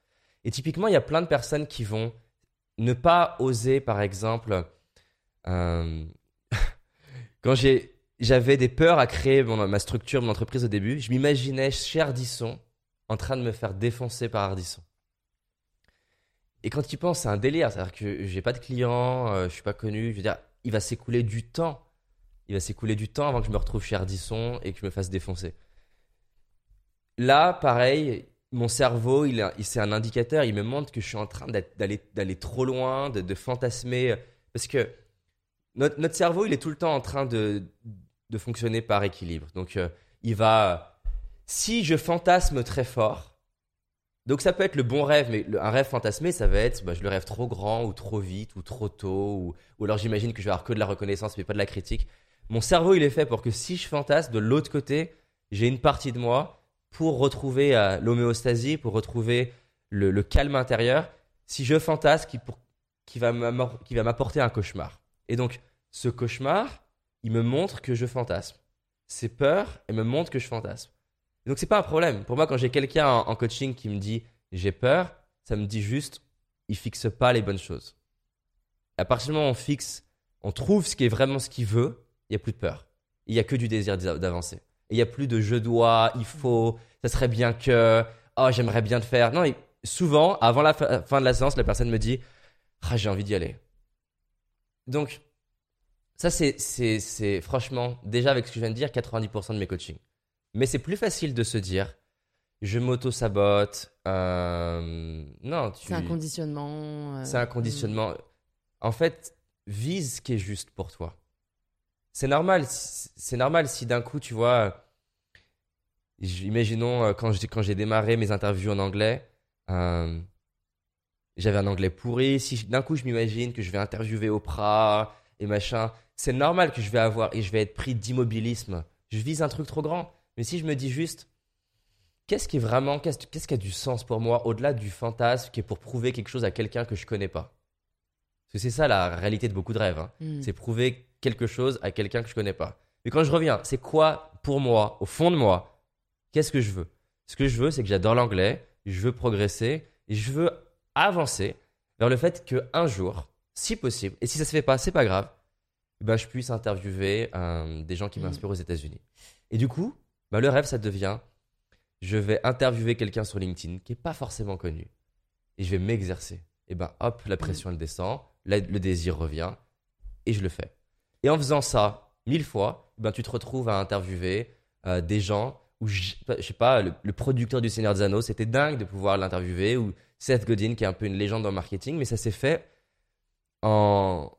Et typiquement, il y a plein de personnes qui vont ne pas oser, par exemple, euh, quand j'avais des peurs à créer ma structure, mon entreprise au début, je m'imaginais chez Ardisson en train de me faire défoncer par Ardisson. Et quand tu penses, c'est un délire. C'est-à-dire que j'ai pas de clients, euh, je suis pas connu. Je veux dire, il va s'écouler du temps. Il va s'écouler du temps avant que je me retrouve chez Ardisson et que je me fasse défoncer. Là, pareil, mon cerveau, il, c'est un indicateur. Il me montre que je suis en train d'aller, trop loin, de, fantasmer. Parce que notre, cerveau, il est tout le temps en train de, fonctionner par équilibre. Donc, euh, il va. Si je fantasme très fort, donc ça peut être le bon rêve, mais un rêve fantasmé, ça va être bah, je le rêve trop grand ou trop vite ou trop tôt, ou, ou alors j'imagine que je vais avoir que de la reconnaissance mais pas de la critique. Mon cerveau, il est fait pour que si je fantasme, de l'autre côté, j'ai une partie de moi pour retrouver euh, l'homéostasie, pour retrouver le, calme intérieur. Si je fantasme, qui, va m'apporter un cauchemar. Et donc, ce cauchemar, il me montre que je fantasme. Ces peurs, elles me montrent que je fantasme. Et donc, c'est pas un problème. Pour moi, quand j'ai quelqu'un en, coaching qui me dit j'ai peur, ça me dit juste il fixe pas les bonnes choses. À partir du moment où on fixe, on trouve ce qui est vraiment ce qu'il veut, il y a plus de peur. Il y a que du désir d'a- d'avancer. Et il y a plus de je dois, il faut, ça serait bien que, oh j'aimerais bien le faire. Non, il- souvent, avant la fin de la séance, la personne me dit ah j'ai envie d'y aller. Donc, ça c'est, c'est, c'est franchement, déjà avec ce que je viens de dire, 90% de mes coachings. Mais c'est plus facile de se dire, je m'auto-sabote. euh, non, tu... C'est un conditionnement. euh, C'est un conditionnement. En fait, vise ce qui est juste pour toi. C'est normal. C'est normal si d'un coup, tu vois, imaginons euh, quand j'ai quand j'ai démarré mes interviews en anglais, euh, j'avais un anglais pourri. Si d'un coup je m'imagine que je vais interviewer Oprah et machin, c'est normal que je vais avoir et je vais être pris d'immobilisme. Je vise un truc trop grand. Mais si je me dis juste, qu'est-ce qui est vraiment, qu'est-ce qui a du sens pour moi au-delà du fantasme qui est pour prouver quelque chose à quelqu'un que je connais pas? Parce que c'est ça la réalité de beaucoup de rêves. hein. mm. C'est prouver quelque chose à quelqu'un que je connais pas. Mais quand je reviens, c'est quoi pour moi, au fond de moi, qu'est-ce que je veux? Ce que je veux, c'est que j'adore l'anglais, je veux progresser et je veux avancer vers le fait que un jour, si possible, et si ça se fait pas, c'est pas grave, eh ben, je puisse interviewer euh, des gens qui m'inspirent aux États-Unis. Et du coup, bah, le rêve, ça devient, je vais interviewer quelqu'un sur LinkedIn qui est pas forcément connu et je vais m'exercer. Et ben hop, la pression elle descend, le désir revient et je le fais. Et en faisant ça mille fois, ben tu te retrouves à interviewer euh, des gens je, sais pas, le, producteur du Seigneur des Anneaux, c'était dingue de pouvoir l'interviewer ou Seth Godin qui est un peu une légende dans le marketing, mais ça s'est fait en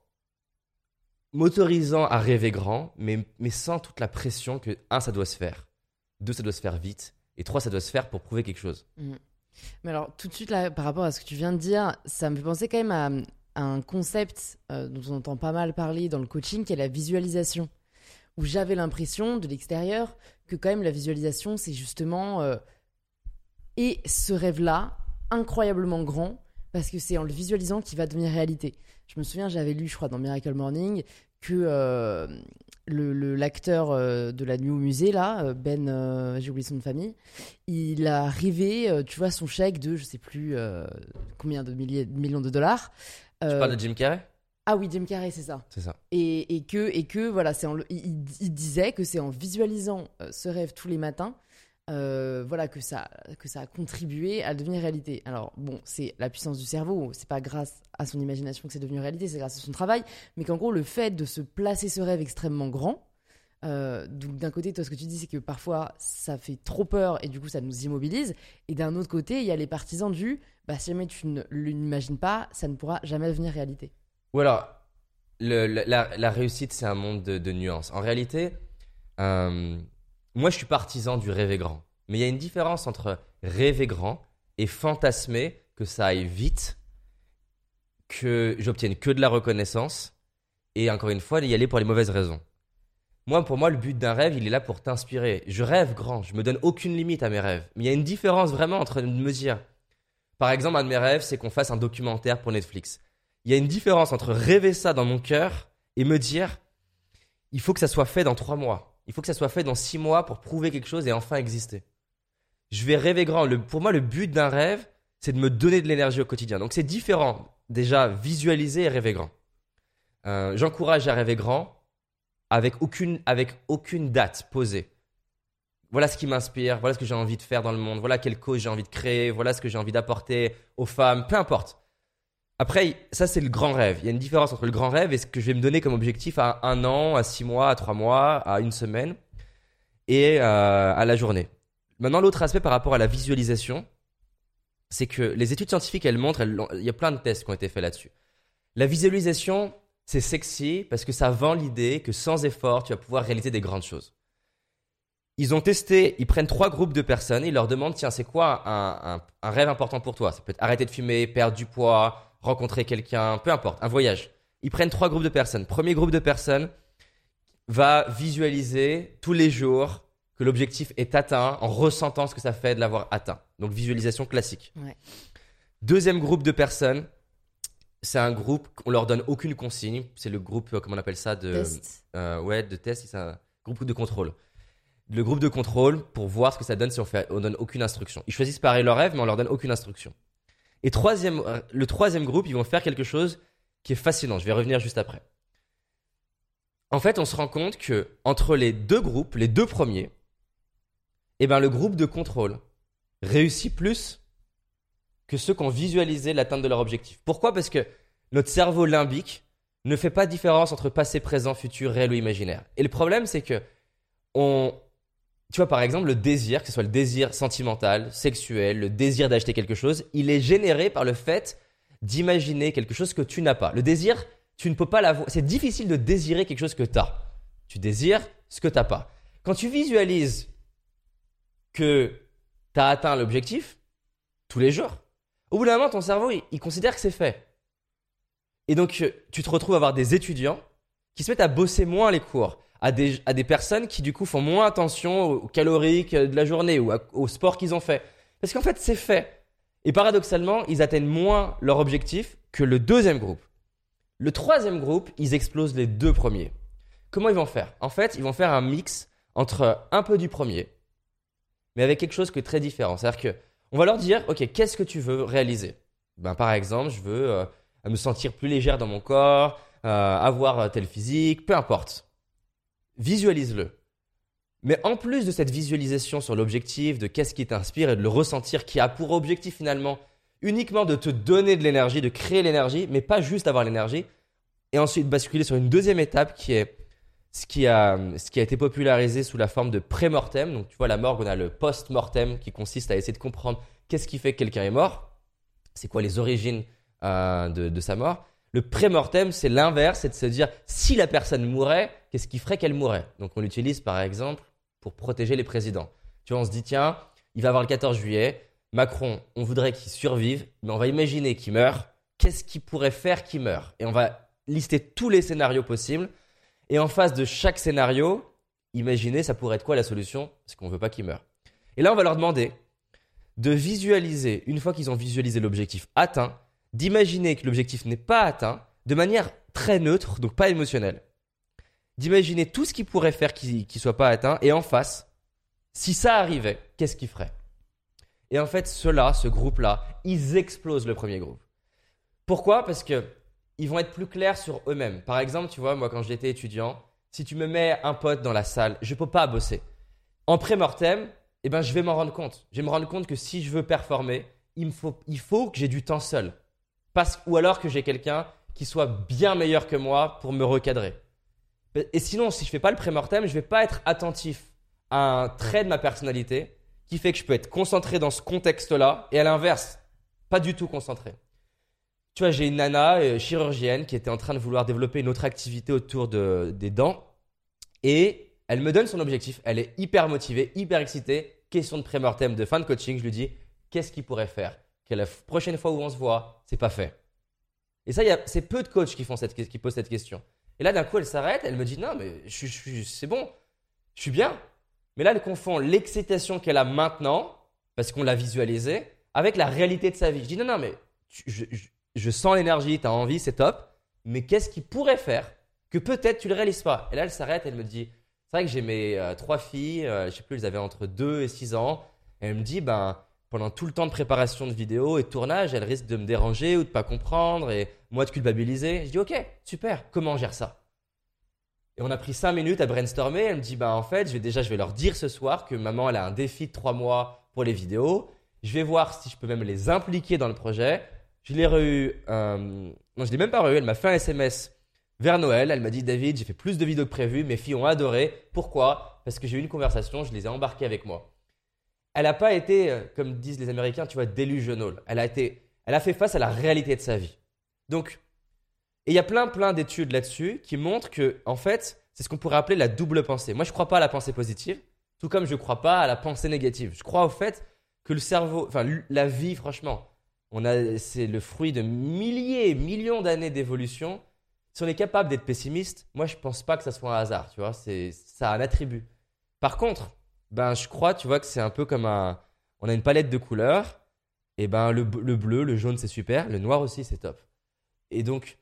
m'autorisant à rêver grand, mais, mais sans toute la pression que un ça doit se faire, deux ça doit se faire vite et trois ça doit se faire pour prouver quelque chose. Mais alors, tout de suite, là, par rapport à ce que tu viens de dire, ça me fait penser quand même à, à un concept euh, dont on entend pas mal parler dans le coaching, qui est la visualisation. Où j'avais l'impression, de l'extérieur, que quand même la visualisation, c'est justement. euh, et ce rêve-là, incroyablement grand, parce que c'est en le visualisant qu'il va devenir réalité. Je me souviens, j'avais lu, je crois, dans Miracle Morning, que euh, le- le- l'acteur euh, de la nuit au musée, là, euh, Ben, euh, j'ai oublié son famille, il a rêvé, tu vois, son chèque de, je sais plus combien de milliers, millions de dollars. Tu parles de Jim Carrey? Ah oui, Jim Carrey, c'est ça. C'est ça. Et, et que, et que voilà, c'est il, disait que c'est en visualisant euh, ce rêve tous les matins, euh, voilà, que ça, que ça a contribué à devenir réalité. Alors bon, c'est la puissance du cerveau, c'est pas grâce à son imagination que c'est devenu réalité, c'est grâce à son travail, mais qu'en gros, le fait de se placer ce rêve extrêmement grand, euh, donc d'un côté, toi, ce que tu dis, c'est que parfois ça fait trop peur et du coup ça nous immobilise. Et d'un autre côté, il y a les partisans du, bah si jamais tu ne l'imagines pas, ça ne pourra jamais devenir réalité. Ou alors, la, réussite, c'est un monde de, nuances. En réalité, euh, moi, je suis partisan du rêver grand. Mais il y a une différence entre rêver grand et fantasmer que ça aille vite, que j'obtienne que de la reconnaissance, et encore une fois, y aller pour les mauvaises raisons. Moi, pour moi, le but d'un rêve, il est là pour t'inspirer. Je rêve grand, je me donne aucune limite à mes rêves. Mais il y a une différence vraiment entre me dire, par exemple, un de mes rêves, c'est qu'on fasse un documentaire pour Netflix. Il y a une différence entre rêver ça dans mon cœur et me dire, il faut que ça soit fait dans trois mois. Il faut que ça soit fait dans six mois pour prouver quelque chose et enfin exister. Je vais rêver grand. Pour moi, le but d'un rêve, c'est de me donner de l'énergie au quotidien. Donc c'est différent. Déjà, visualiser et rêver grand. Euh, J'encourage à rêver grand avec aucune, avec aucune date posée. Voilà ce qui m'inspire, voilà ce que j'ai envie de faire dans le monde, voilà quelle cause j'ai envie de créer, voilà ce que j'ai envie d'apporter aux femmes, peu importe. Après, ça c'est le grand rêve. Il y a une différence entre le grand rêve et ce que je vais me donner comme objectif à un an, à six mois, à trois mois, à une semaine et euh, à la journée. Maintenant, l'autre aspect par rapport à la visualisation, c'est que les études scientifiques, elles montrent, il y a plein de tests qui ont été faits là-dessus. La visualisation, c'est sexy parce que ça vend l'idée que sans effort, tu vas pouvoir réaliser des grandes choses. Ils ont testé, ils prennent trois groupes de personnes, ils leur demandent, tiens, c'est quoi un, rêve important pour toi? Ça peut être arrêter de fumer, perdre du poids, rencontrer quelqu'un, peu importe, un voyage. Ils prennent trois groupes de personnes. Premier groupe de personnes va visualiser tous les jours que l'objectif est atteint en ressentant ce que ça fait de l'avoir atteint. Donc visualisation classique. Deuxième groupe de personnes, c'est un groupe, on leur donne aucune consigne. C'est le groupe, euh, comment on appelle ça, de test. Euh, ouais, de test. C'est un groupe de contrôle. Le groupe de contrôle pour voir ce que ça donne si on fait, on donne aucune instruction. Ils choisissent pareil leur rêve, mais on leur donne aucune instruction. Et troisième, euh, le troisième groupe, ils vont faire quelque chose qui est fascinant. Je vais revenir juste après. En fait, on se rend compte que entre les deux groupes, les deux premiers, eh ben, le groupe de contrôle réussit plus que ceux qui ont visualisé l'atteinte de leur objectif. Pourquoi? Parce que notre cerveau limbique ne fait pas différence entre passé, présent, futur, réel ou imaginaire. Et le problème, c'est que on, tu vois, par exemple, le désir, que ce soit le désir sentimental, sexuel, le désir d'acheter quelque chose, il est généré par le fait d'imaginer quelque chose que tu n'as pas. Le désir, tu ne peux pas l'avoir. C'est difficile de désirer quelque chose que tu as. Tu désires ce que tu n'as pas. Quand tu visualises que tu as atteint l'objectif, tous les jours, au bout d'un moment, ton cerveau, il, considère que c'est fait. Et donc, euh, tu te retrouves à avoir des étudiants qui se mettent à bosser moins les cours, à des, à des personnes qui, du coup, font moins attention aux caloriques de la journée ou au sport qu'ils ont fait. Parce qu'en fait, c'est fait. Et paradoxalement, ils atteignent moins leur objectif que le deuxième groupe. Le troisième groupe, ils explosent les deux premiers. Comment ils vont faire? En fait, ils vont faire un mix entre un peu du premier, mais avec quelque chose est très différent. C'est-à-dire que on va leur dire, ok, qu'est-ce que tu veux réaliser? Ben par exemple, je veux euh, me sentir plus légère dans mon corps, euh, avoir tel physique, peu importe. Visualise-le. Mais en plus de cette visualisation sur l'objectif, de qu'est-ce qui t'inspire et de le ressentir, qui a pour objectif finalement uniquement de te donner de l'énergie, de créer l'énergie, mais pas juste avoir l'énergie. Et ensuite basculer sur une deuxième étape qui est ce qui a, été popularisé sous la forme de pré-mortem. Donc tu vois, la morgue, on a le post-mortem qui consiste à essayer de comprendre qu'est-ce qui fait que quelqu'un est mort, c'est quoi les origines euh, de, sa mort. Le pré-mortem, c'est l'inverse, c'est de se dire si la personne mourait, qu'est-ce qui ferait qu'elle mourait? Donc on l'utilise par exemple pour protéger les présidents. Tu vois, on se dit tiens, il va avoir le 14 juillet, Macron, on voudrait qu'il survive, mais on va imaginer qu'il meurt. Qu'est-ce qui pourrait faire qu'il meure? Et on va lister tous les scénarios possibles. Et en face de chaque scénario, imaginez, ça pourrait être quoi la solution? Parce qu'on ne veut pas qu'il meure. Et là, on va leur demander de visualiser, une fois qu'ils ont visualisé l'objectif atteint, d'imaginer que l'objectif n'est pas atteint de manière très neutre, donc pas émotionnelle. D'imaginer tout ce qui pourrait faire qu'il ne soit pas atteint, et en face, si ça arrivait, qu'est-ce qu'il ferait? Et en fait, ceux-là, ce groupe-là, ils explosent le premier groupe. Pourquoi? Parce que ils vont être plus clairs sur eux-mêmes. Par exemple, tu vois, moi quand j'étais étudiant, si tu me mets un pote dans la salle, je peux pas bosser. En pré-mortem, eh ben, je vais m'en rendre compte. Je vais me rendre compte que si je veux performer, il, faut, il faut que j'ai du temps seul. Ou alors que j'ai quelqu'un qui soit bien meilleur que moi pour me recadrer. Et sinon, si je fais pas le pré-mortem, je vais pas être attentif à un trait de ma personnalité qui fait que je peux être concentré dans ce contexte-là et à l'inverse, pas du tout concentré. Tu vois, j'ai une nana euh, chirurgienne qui était en train de vouloir développer une autre activité autour de, des dents et elle me donne son objectif. Elle est hyper motivée, hyper excitée. Question de pré-mortem de fin de coaching. Je lui dis qu'est-ce qu'il pourrait faire? Que la prochaine fois où on se voit, c'est pas fait. Et ça, c'est peu de coachs qui, font cette, qui posent cette question. Et là, d'un coup, elle s'arrête. Elle me dit non, mais je, je, c'est bon, je suis bien. Mais là, elle confond l'excitation qu'elle a maintenant, parce qu'on l'a visualisé, avec la réalité de sa vie. Je dis non, non, mais je, sens l'énergie, tu as envie, c'est top, mais qu'est-ce qui pourrait faire que peut-être tu le réalises pas? Et là, elle s'arrête, elle me dit c'est vrai que j'ai mes euh, trois filles, euh, je sais plus, elles avaient entre 2 et 6 ans. Elle me dit ben, pendant tout le temps de préparation de vidéo et de tournage, elles risquent de me déranger ou de pas comprendre et moi de culpabiliser. Je dis ok, super, comment on gère ça? Et on a pris cinq minutes à brainstormer. Elle me dit, bah en fait, je vais déjà, je vais leur dire ce soir que maman, elle a un défi de trois mois pour les vidéos. Je vais voir si je peux même les impliquer dans le projet. Je l'ai re euh... non, je l'ai même pas re Elle m'a fait un SMS vers Noël. Elle m'a dit, David, j'ai fait plus de vidéos que prévu. Mes filles ont adoré. Pourquoi? Parce que j'ai eu une conversation. Je les ai embarquées avec moi. Elle n'a pas été, euh, comme disent les Américains, tu vois, delusional. Elle a été, elle a fait face à la réalité de sa vie. Donc, Et il y a plein, plein d'études là-dessus qui montrent que, en fait, c'est ce qu'on pourrait appeler la double pensée. Moi, je crois pas à la pensée positive, tout comme je crois pas à la pensée négative. Je crois au fait que le cerveau, enfin, la vie, franchement, on a, c'est le fruit de milliers, millions d'années d'évolution. Si on est capable d'être pessimiste, moi, je pense pas que ça soit un hasard, tu vois. C'est, ça a un attribut. Par contre, ben, je crois, tu vois, que c'est un peu comme un, on a une palette de couleurs. Et ben, le, le bleu, le jaune, c'est super. Le noir aussi, c'est top. Et donc,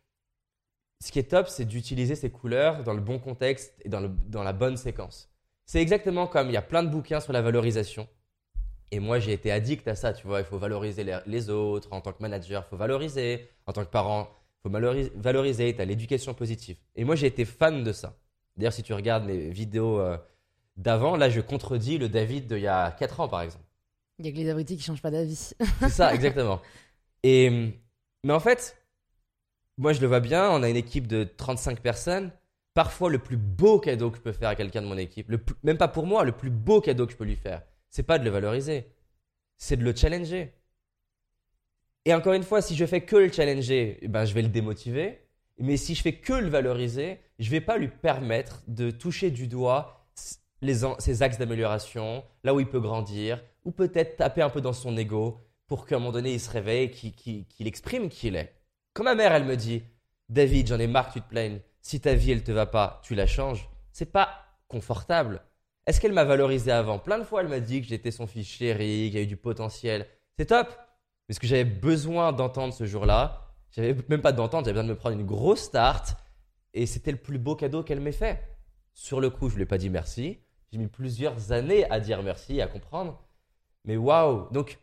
ce qui est top, c'est d'utiliser ces couleurs dans le bon contexte et dans, le, dans la bonne séquence. C'est exactement comme il y a plein de bouquins sur la valorisation. Et moi, j'ai été addict à ça, tu vois. Il faut valoriser les, autres. En tant que manager, il faut valoriser. En tant que parent, il faut valoriser. Tu as l'éducation positive. Et moi, j'ai été fan de ça. D'ailleurs, si tu regardes mes vidéos euh, d'avant, là, je contredis le David d'il y a 4 ans, par exemple. Il y a que les abrutis qui changent pas d'avis. c'est ça, exactement. Et, mais en fait, moi, je le vois bien, on a une équipe de 35 personnes. Parfois, le plus beau cadeau que je peux faire à quelqu'un de mon équipe, même pas pour moi, le plus beau cadeau que je peux lui faire, c'est pas de le valoriser, c'est de le challenger. Et encore une fois, si je fais que le challenger, eh ben, je vais le démotiver. Mais si je fais que le valoriser, je vais pas lui permettre de toucher du doigt ses axes d'amélioration, là où il peut grandir, ou peut-être taper un peu dans son ego pour qu'à un moment donné, il se réveille, qu'il exprime qui il est. Quand ma mère, elle me dit, David, j'en ai marre que tu te plaignes. Si ta vie, elle te va pas, tu la changes. C'est pas confortable. Est-ce qu'elle m'a valorisé avant? Plein de fois, elle m'a dit que j'étais son fils chéri, qu'il y a eu du potentiel. C'est top. Mais ce que j'avais besoin d'entendre ce jour-là, j'avais même pas d'entendre, j'avais besoin de me prendre une grosse start. Et c'était le plus beau cadeau qu'elle m'ait fait. Sur le coup, je ne lui ai pas dit merci. J'ai mis plusieurs années à dire merci, à comprendre. Mais waouh Donc,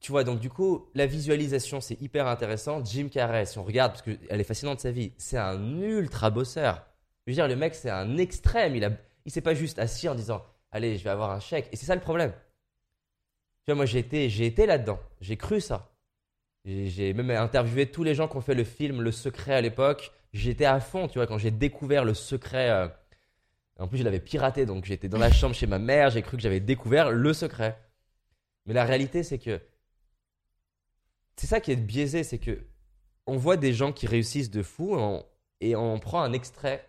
tu vois, donc du coup, la visualisation, c'est hyper intéressant. Jim Carrey, si on regarde, parce qu'elle est fascinante sa vie, c'est un ultra bosseur. Je veux dire, le mec, c'est un extrême. Il a, il s'est pas juste assis en disant, allez, je vais avoir un chèque. Et c'est ça le problème. Tu vois, moi, j'ai été, j'ai été là-dedans. J'ai cru ça. J'ai même interviewé tous les gens qui ont fait le film Le Secret à l'époque. J'étais à fond, tu vois, quand j'ai découvert Le Secret. Euh, en plus, je l'avais piraté, donc j'étais dans la chambre chez ma mère. J'ai cru que j'avais découvert Le Secret. Mais la réalité, c'est que c'est ça qui est biaisé, c'est que on voit des gens qui réussissent de fou et on, prend un extrait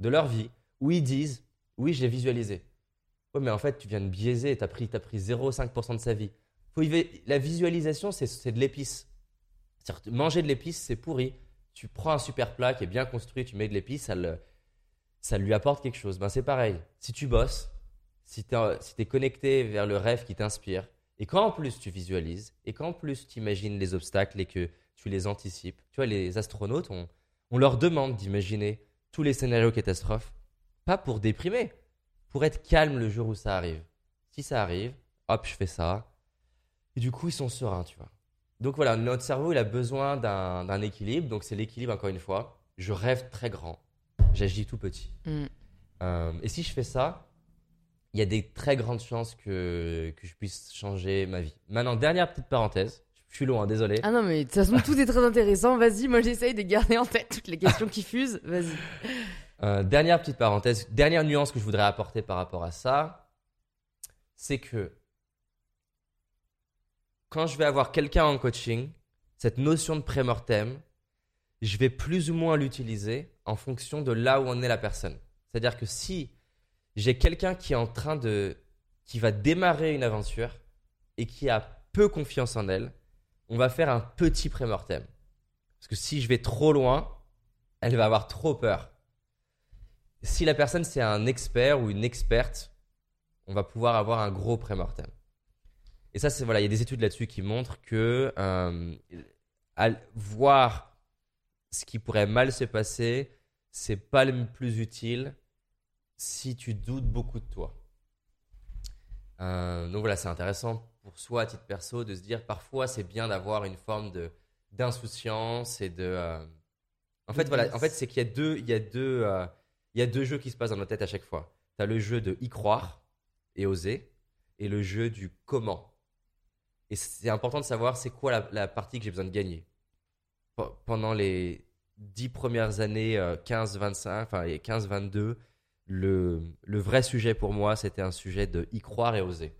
de leur vie où ils disent Oui, j'ai visualisé. Oui, mais en fait, tu viens de biaiser, tu as pris, pris 0,5% de sa vie. La visualisation, c'est de l'épice. Manger de l'épice, c'est pourri. Tu prends un super plat qui est bien construit, tu mets de l'épice, ça, ça lui apporte quelque chose. Ben, c'est pareil. Si tu bosses, si tu es, es connecté vers le rêve qui t'inspire, et quand en plus tu visualises, et quand en plus tu imagines les obstacles et que tu les anticipes, tu vois, les astronautes, on, on leur demande d'imaginer tous les scénarios catastrophes, pas pour déprimer, pour être calme le jour où ça arrive. Si ça arrive, hop, je fais ça. Et du coup, ils sont sereins, tu vois. Donc voilà, notre cerveau, il a besoin d'un équilibre. Donc c'est l'équilibre, encore une fois. Je rêve très grand. J'agis tout petit. Mm. Euh, et si je fais ça, il y a des très grandes chances que, que je puisse changer ma vie. Maintenant, dernière petite parenthèse. Je suis loin, désolé. Ah non, mais de toute façon, tout est très intéressant. Vas-y, moi j'essaye de garder en tête toutes les questions qui fusent. Vas-y. Euh, dernière petite parenthèse, dernière nuance que je voudrais apporter par rapport à ça, c'est que quand je vais avoir quelqu'un en coaching, cette notion de pré-mortem, je vais plus ou moins l'utiliser en fonction de là où en est la personne. C'est-à-dire que si j'ai quelqu'un qui est en train de. qui va démarrer une aventure et qui a peu confiance en elle, on va faire un petit prémortem. Parce que si je vais trop loin, elle va avoir trop peur. Si la personne c'est un expert ou une experte, on va pouvoir avoir un gros prémortem. Et ça, c'est voilà, il y a des études là-dessus qui montrent que euh, voir ce qui pourrait mal se passer, c'est pas le plus utile si tu doutes beaucoup de toi. Euh, donc voilà, c'est intéressant pour soi à titre perso de se dire parfois c'est bien d'avoir une forme de d'insouciance et de. Euh, en fait voilà, en fait c'est qu'il y a deux, il y a deux, euh, il y a deux jeux qui se passent dans notre tête à chaque fois. Tu as le jeu de y croire et oser et le jeu du comment. Et c'est important de savoir c'est quoi la, la, partie que j'ai besoin de gagner. Pendant les dix premières années, 15-25, enfin 15-22, le, vrai sujet pour moi, c'était un sujet de y croire et oser.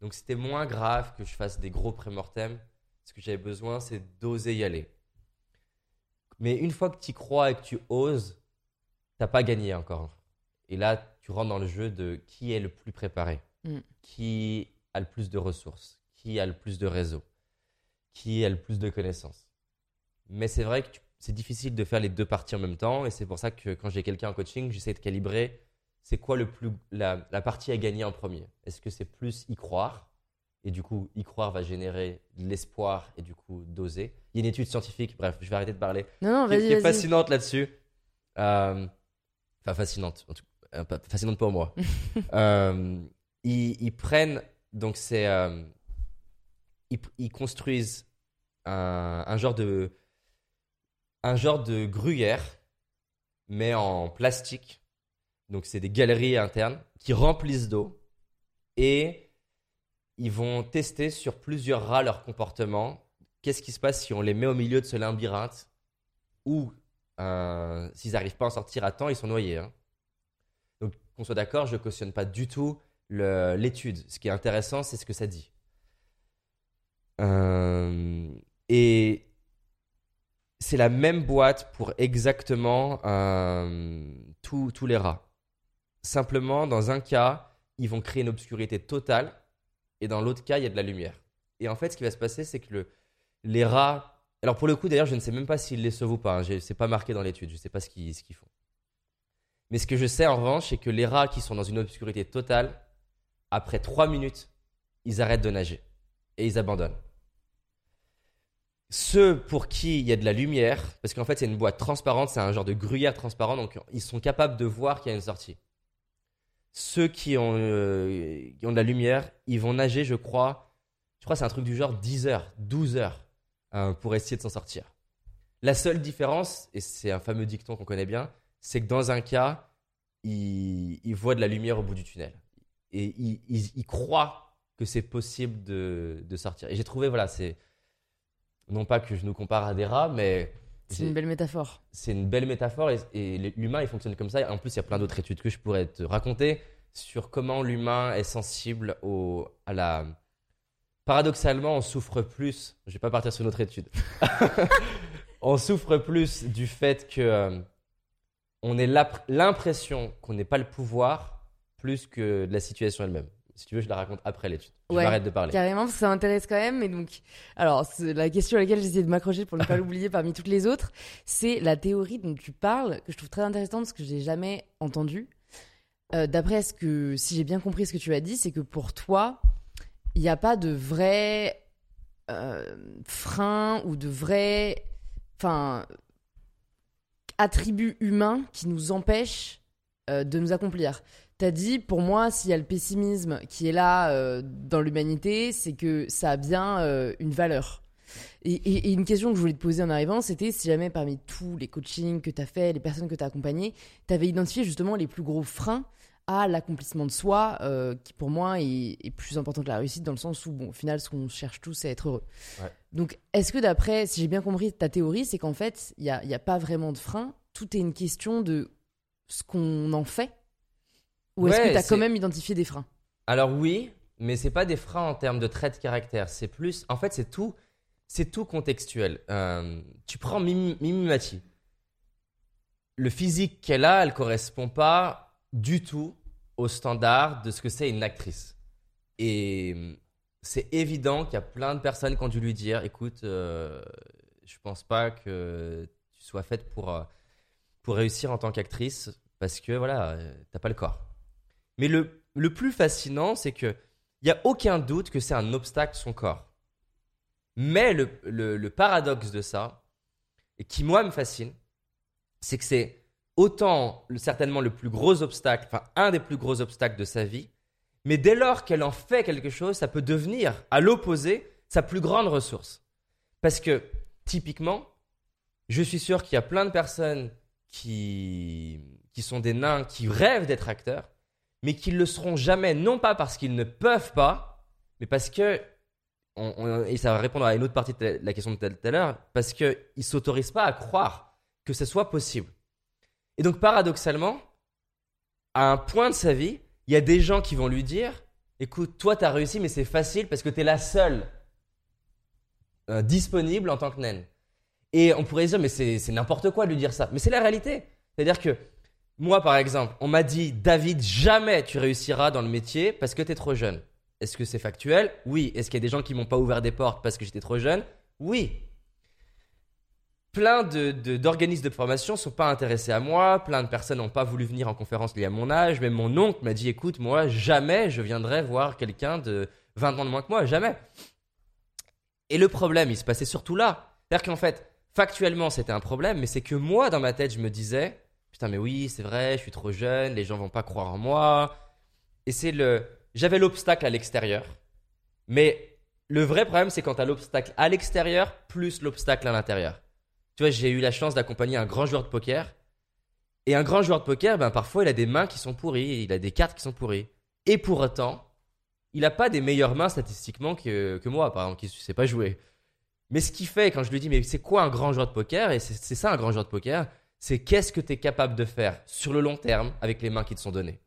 Donc c'était moins grave que je fasse des gros prémortems. Ce que j'avais besoin, c'est d'oser y aller. Mais une fois que tu crois et que tu oses, t'as pas gagné encore. Et là, tu rentres dans le jeu de qui est le plus préparé, Mm. qui a le plus de ressources, qui a le plus de réseau, qui a le plus de connaissances. Mais c'est vrai que c'est difficile de faire les deux parties en même temps. Et c'est pour ça que quand j'ai quelqu'un en coaching, j'essaie de calibrer c'est quoi le plus, la, la partie à gagner en premier. Est-ce que c'est plus y croire et du coup, y croire va générer de l'espoir et du coup, doser. Il y a une étude scientifique, bref, je vais arrêter de parler, Non, non, qui, qui vas-y, est vas-y. fascinante là-dessus. Euh, Enfin, fascinante, en tout euh, fascinante pour moi. Euh, ils, ils prennent, donc c'est. euh, ils, ils construisent un, un genre de. Un genre de gruyère, mais en plastique. Donc, c'est des galeries internes qui remplissent d'eau. Et ils vont tester sur plusieurs rats leur comportement. Qu'est-ce qui se passe si on les met au milieu de ce labyrinthe ou euh, s'ils n'arrivent pas à en sortir à temps, ils sont noyés. hein. Donc, qu'on soit d'accord, je ne cautionne pas du tout l'étude. Ce qui est intéressant, c'est ce que ça dit. Euh, et c'est la même boîte pour exactement euh, tous tous les rats. Simplement, dans un cas, ils vont créer une obscurité totale, et dans l'autre cas, il y a de la lumière. Et en fait, ce qui va se passer, c'est que le, les rats. Alors, pour le coup, d'ailleurs, je ne sais même pas s'ils les sauvent ou pas. Hein. C'est pas marqué dans l'étude. Je ne sais pas ce qu'ils ce qu'ils font. Mais ce que je sais en revanche, c'est que les rats qui sont dans une obscurité totale, après 3 minutes, ils arrêtent de nager et ils abandonnent. Ceux pour qui il y a de la lumière, parce qu'en fait c'est une boîte transparente, c'est un genre de gruyère transparent, donc ils sont capables de voir qu'il y a une sortie. Ceux qui ont, euh, qui ont de la lumière, ils vont nager, je crois, je crois c'est un truc du genre 10 heures, 12 heures euh, pour essayer de s'en sortir. La seule différence, et c'est un fameux dicton qu'on connaît bien, c'est que dans un cas, ils, voient de la lumière au bout du tunnel. Et ils croient que c'est possible de, de sortir. Et j'ai trouvé, voilà, c'est. Non pas que je nous compare à des rats, mais C'est une belle métaphore. c'est une belle métaphore et, et l'humain il fonctionne comme ça. En plus, il y a plein d'autres études que je pourrais te raconter sur comment l'humain est sensible au, à la. Paradoxalement, on souffre plus. Je vais pas partir sur une autre étude. on souffre plus du fait que euh, on ait l'impression qu'on n'ait pas le pouvoir plus que de la situation elle-même. Si tu veux, je la raconte après l'étude. Je Ouais, m'arrête de parler. Carrément, parce que ça m'intéresse quand même. Et donc, alors, la question à laquelle j'essaie de m'accrocher pour ne pas l'oublier parmi toutes les autres, c'est la théorie dont tu parles, que je trouve très intéressante parce que je l'ai jamais entendue. Euh, D'après ce que, si j'ai bien compris ce que tu as dit, c'est que pour toi, il n'y a pas de vrai euh, frein ou de vrai, enfin, attribut humain qui nous empêche euh, de nous accomplir. T'as dit, pour moi, s'il y a le pessimisme qui est là euh, dans l'humanité, c'est que ça a bien euh, une valeur. Et, et- et une question que je voulais te poser en arrivant, c'était si jamais parmi tous les coachings que tu as fait, les personnes que tu as accompagnées, tu avais identifié justement les plus gros freins à l'accomplissement de soi, euh, qui pour moi est, est plus important que la réussite, dans le sens où, bon, au final, ce qu'on cherche tous, c'est être heureux. Ouais. Donc, est-ce que d'après, si j'ai bien compris ta théorie, c'est qu'en fait, il n'y a, y a pas vraiment de frein, tout est une question de ce qu'on en fait Ou est-ce Ouais, que tu as quand même identifié des freins? Alors oui, mais c'est pas des freins en termes de traits de caractère. C'est plus, en fait, c'est tout, c'est tout contextuel. Euh, tu prends Mimi, Mimi Mati. Le physique qu'elle a, elle correspond pas du tout au standard de ce que c'est une actrice. Et euh, c'est évident qu'il y a plein de personnes qui ont dû lui dire, écoute, euh, je pense pas que tu sois faite pour euh, pour réussir en tant qu'actrice parce que voilà, t'as pas le corps. Mais le, plus fascinant, c'est que il n'y a aucun doute que c'est un obstacle son corps. Mais le, paradoxe de ça, et qui moi me fascine, c'est que c'est autant certainement le plus gros obstacle, enfin un des plus gros obstacles de sa vie, mais dès lors qu'elle en fait quelque chose, ça peut devenir, à l'opposé, sa plus grande ressource. Parce que, typiquement, je suis sûr qu'il y a plein de personnes qui sont des nains, qui rêvent d'être acteurs, mais qui ne le seront jamais, non pas parce qu'ils ne peuvent pas, mais parce que, on- et ça va répondre à une autre partie de la question de tout à l'heure, parce qu'ils ne s'autorisent pas à croire que ce soit possible. Et donc, paradoxalement, à un point de sa vie, il y a des gens qui vont lui dire Écoute, toi, tu as réussi, mais c'est facile parce que tu es la seule euh, disponible en tant que naine. Et on pourrait dire, mais c'est n'importe quoi de lui dire ça. Mais c'est la réalité. C'est-à-dire que moi, par exemple, on m'a dit, David, jamais tu réussiras dans le métier parce que tu es trop jeune. Est-ce que c'est factuel? Oui. Est-ce qu'il y a des gens qui m'ont pas ouvert des portes parce que j'étais trop jeune? Oui. Plein de- de- d'organismes de, formation sont pas intéressés à moi. Plein de personnes n'ont pas voulu venir en conférence liée à mon âge. Même mon oncle m'a dit, écoute, moi, jamais je viendrai voir quelqu'un de 20 ans de moins que moi. Jamais. Et le problème, il se passait surtout là. C'est-à-dire qu'en fait, factuellement, c'était un problème, mais c'est que moi, dans ma tête, je me disais, mais oui, c'est vrai, je suis trop jeune, les gens vont pas croire en moi. Et c'est le. J'avais l'obstacle à l'extérieur. Mais le vrai problème, c'est quand tu as l'obstacle à l'extérieur plus l'obstacle à l'intérieur. Tu vois, j'ai eu la chance d'accompagner un grand joueur de poker. Et un grand joueur de poker, ben, parfois, il a des mains qui sont pourries, il a des cartes qui sont pourries. Et pour autant, il n'a pas des meilleures mains statistiquement que, que moi, par exemple, qui ne sait pas jouer. Mais ce qui fait, quand je lui dis, mais c'est quoi un grand joueur de poker? Et c'est ça un grand joueur de poker, c'est qu'est-ce que tu es capable de faire sur le long terme avec les mains qui te sont données.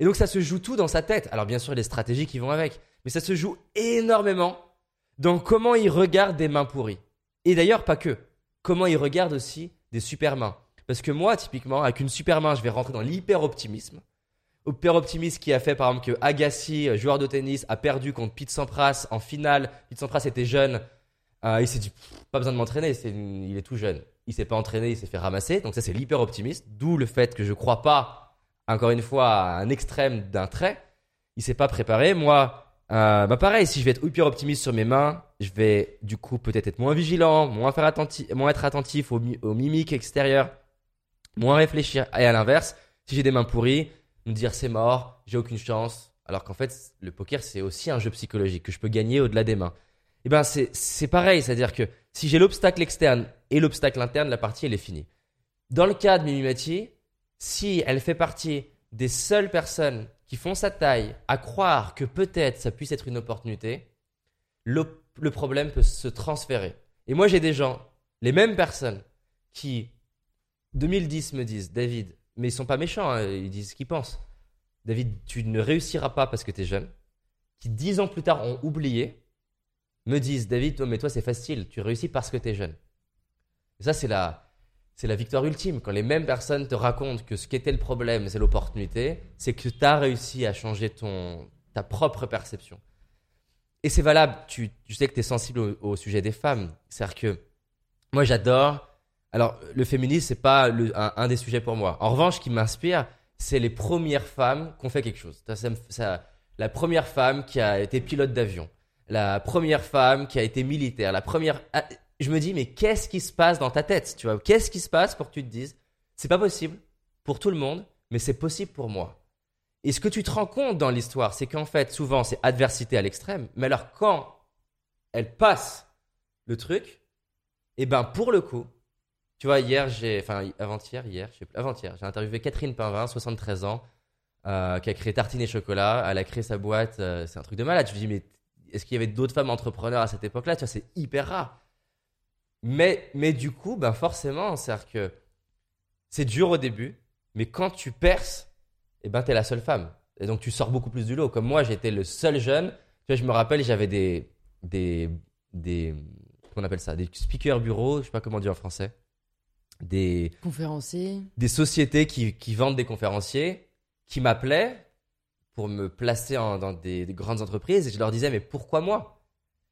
Et donc ça se joue tout dans sa tête. Alors bien sûr, les stratégies qui vont avec, mais ça se joue énormément dans comment il regarde des mains pourries. Et d'ailleurs, pas que. Comment il regarde aussi des super mains. Parce que moi, typiquement, avec une super main, je vais rentrer dans l'hyper-optimisme. Hyper-optimisme qui a fait, par exemple, que Agassi, joueur de tennis, a perdu contre Pete Sampras en finale. Pete Sampras était jeune. Euh, il s'est dit, pas besoin de m'entraîner, il est tout jeune. Il s'est pas entraîné, il s'est fait ramasser. Donc ça, c'est l'hyper-optimiste. D'où le fait que je crois pas, encore une fois, à un extrême d'un trait. Il s'est pas préparé. Moi, euh, bah pareil, si je vais être hyper optimiste sur mes mains, je vais du coup peut-être être moins vigilant, moins faire moins être attentif aux, aux mimiques extérieures, moins réfléchir. Et à l'inverse, si j'ai des mains pourries, me dire c'est mort, j'ai aucune chance. Alors qu'en fait, le poker c'est aussi un jeu psychologique que je peux gagner au-delà des mains. Et ben c'est pareil, c'est-à-dire que si j'ai l'obstacle externe et l'obstacle interne, la partie elle est finie. Dans le cas de Mimimati, si elle fait partie des seules personnes qui font sa taille à croire que peut-être ça puisse être une opportunité, le, le problème peut se transférer. Et moi, j'ai des gens, les mêmes personnes, qui, 2010, me disent David, mais ils sont pas méchants, hein, ils disent ce qu'ils pensent. David, tu ne réussiras pas parce que tu es jeune. Qui, dix ans plus tard, ont oublié, me disent David, toi, mais toi, c'est facile, tu réussis parce que tu es jeune. Et ça, c'est la, c'est la victoire ultime. Quand les mêmes personnes te racontent que ce qui était le problème, c'est l'opportunité, c'est que tu as réussi à changer ton, ta propre perception. Et c'est valable, tu, tu sais que tu es sensible au, sujet des femmes. C'est-à-dire que moi, j'adore. Alors, le féminisme, c'est pas un, des sujets pour moi. En revanche, ce qui m'inspire, c'est les premières femmes qui ont fait quelque chose. Ça- la première femme qui a été pilote d'avion, la première femme qui a été militaire, la première. Ah, Je me dis, mais qu'est-ce qui se passe dans ta tête Tu vois, qu'est-ce qui se passe pour que tu te dises, c'est pas possible pour tout le monde, mais c'est possible pour moi? Et ce que tu te rends compte dans l'histoire, c'est qu'en fait, souvent, c'est adversité à l'extrême. Mais alors, quand elle passe le truc, et ben pour le coup, tu vois, hier, j'ai, enfin, avant-hier, hier, avant-hier, j'ai interviewé Catherine Pinvin, 73 ans, euh, qui a créé Tartine et Chocolat. Elle a créé sa boîte, euh, c'est un truc de malade. Je me dis, mais est-ce qu'il y avait d'autres femmes entrepreneurs à cette époque-là? Tu vois, c'est hyper rare. Mais, mais du coup, ben forcément, c'est-à-dire que c'est dur au début, mais quand tu perces, eh ben, t'es la seule femme. Et donc, tu sors beaucoup plus du lot. Comme moi, j'étais le seul jeune. Tu vois, je me rappelle, j'avais des, des, des, qu'on appelle ça, des speakers bureaux, je sais pas comment dire en français, des, Conférencier. des sociétés qui, qui vendent des conférenciers qui m'appelaient pour me placer dans des, des grandes entreprises et je leur disais mais pourquoi moi?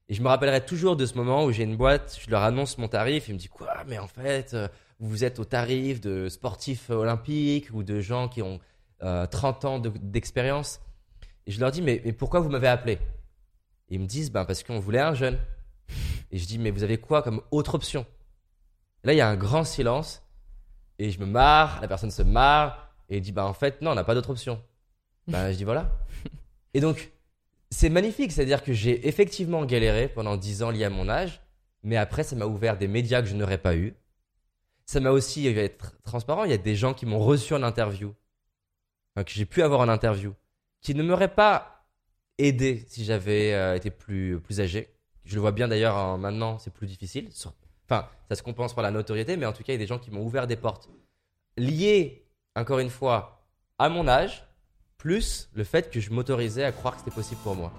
Et je me rappellerai toujours de ce moment où j'ai une boîte, je leur annonce mon tarif, ils me disent quoi mais en fait euh, vous êtes au tarif de sportifs olympiques ou de gens qui ont euh, 30 ans de- d'expérience et je leur dis mais, mais pourquoi vous m'avez appelé? Et ils me disent ben parce qu'on voulait un jeune. Et je dis mais vous avez quoi comme autre option? Là il y a un grand silence et je me marre, la personne se marre et dit bah en fait non, on n'a pas d'autre option. Bah je dis voilà. Et donc c'est magnifique, c'est-à-dire que j'ai effectivement galéré pendant 10 ans lié à mon âge, mais après ça m'a ouvert des médias que je n'aurais pas eu. Ça m'a aussi je vais être transparent, il y a des gens qui m'ont reçu en interview, enfin, que j'ai pu avoir en interview, qui ne m'auraient pas aidé si j'avais euh, été plus plus âgé. Je le vois bien d'ailleurs en- maintenant, c'est plus difficile. Enfin, ça se compense par la notoriété, mais en tout cas, il y a des gens qui m'ont ouvert des portes liées, encore une fois, à mon âge, plus le fait que je m'autorisais à croire que c'était possible pour moi.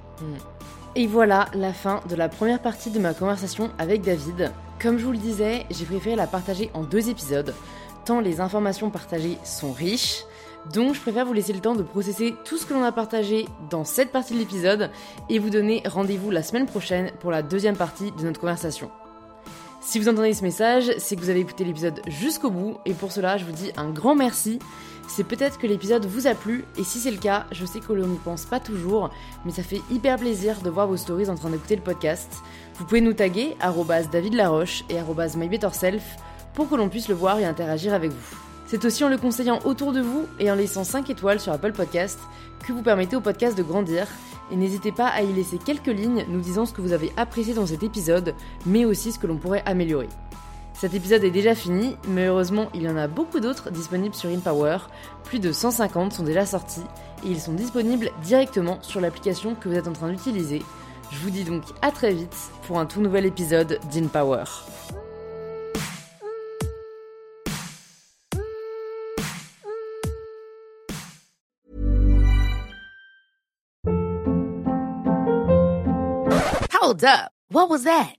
Et voilà la fin de la première partie de ma conversation avec David. Comme je vous le disais, j'ai préféré la partager en deux épisodes, tant les informations partagées sont riches, donc je préfère vous laisser le temps de processer tout ce que l'on a partagé dans cette partie de l'épisode et vous donner rendez-vous la semaine prochaine pour la deuxième partie de notre conversation. Si vous entendez ce message, c'est que vous avez écouté l'épisode jusqu'au bout et pour cela je vous dis un grand merci. C'est peut-être que l'épisode vous a plu et si c'est le cas, je sais que l'on n'y pense pas toujours, mais ça fait hyper plaisir de voir vos stories en train d'écouter le podcast. Vous pouvez nous taguer @davidlaroche et @mybetterself pour que l'on puisse le voir et interagir avec vous. C'est aussi en le conseillant autour de vous et en laissant 5 étoiles sur Apple Podcast que vous permettez au podcast de grandir. Et n'hésitez pas à y laisser quelques lignes nous disant ce que vous avez apprécié dans cet épisode, mais aussi ce que l'on pourrait améliorer. Cet épisode est déjà fini, mais heureusement il y en a beaucoup d'autres disponibles sur InPower. Plus de 150 sont déjà sortis et ils sont disponibles directement sur l'application que vous êtes en train d'utiliser. Je vous dis donc à très vite pour un tout nouvel épisode d'InPower. Hold up. What was that?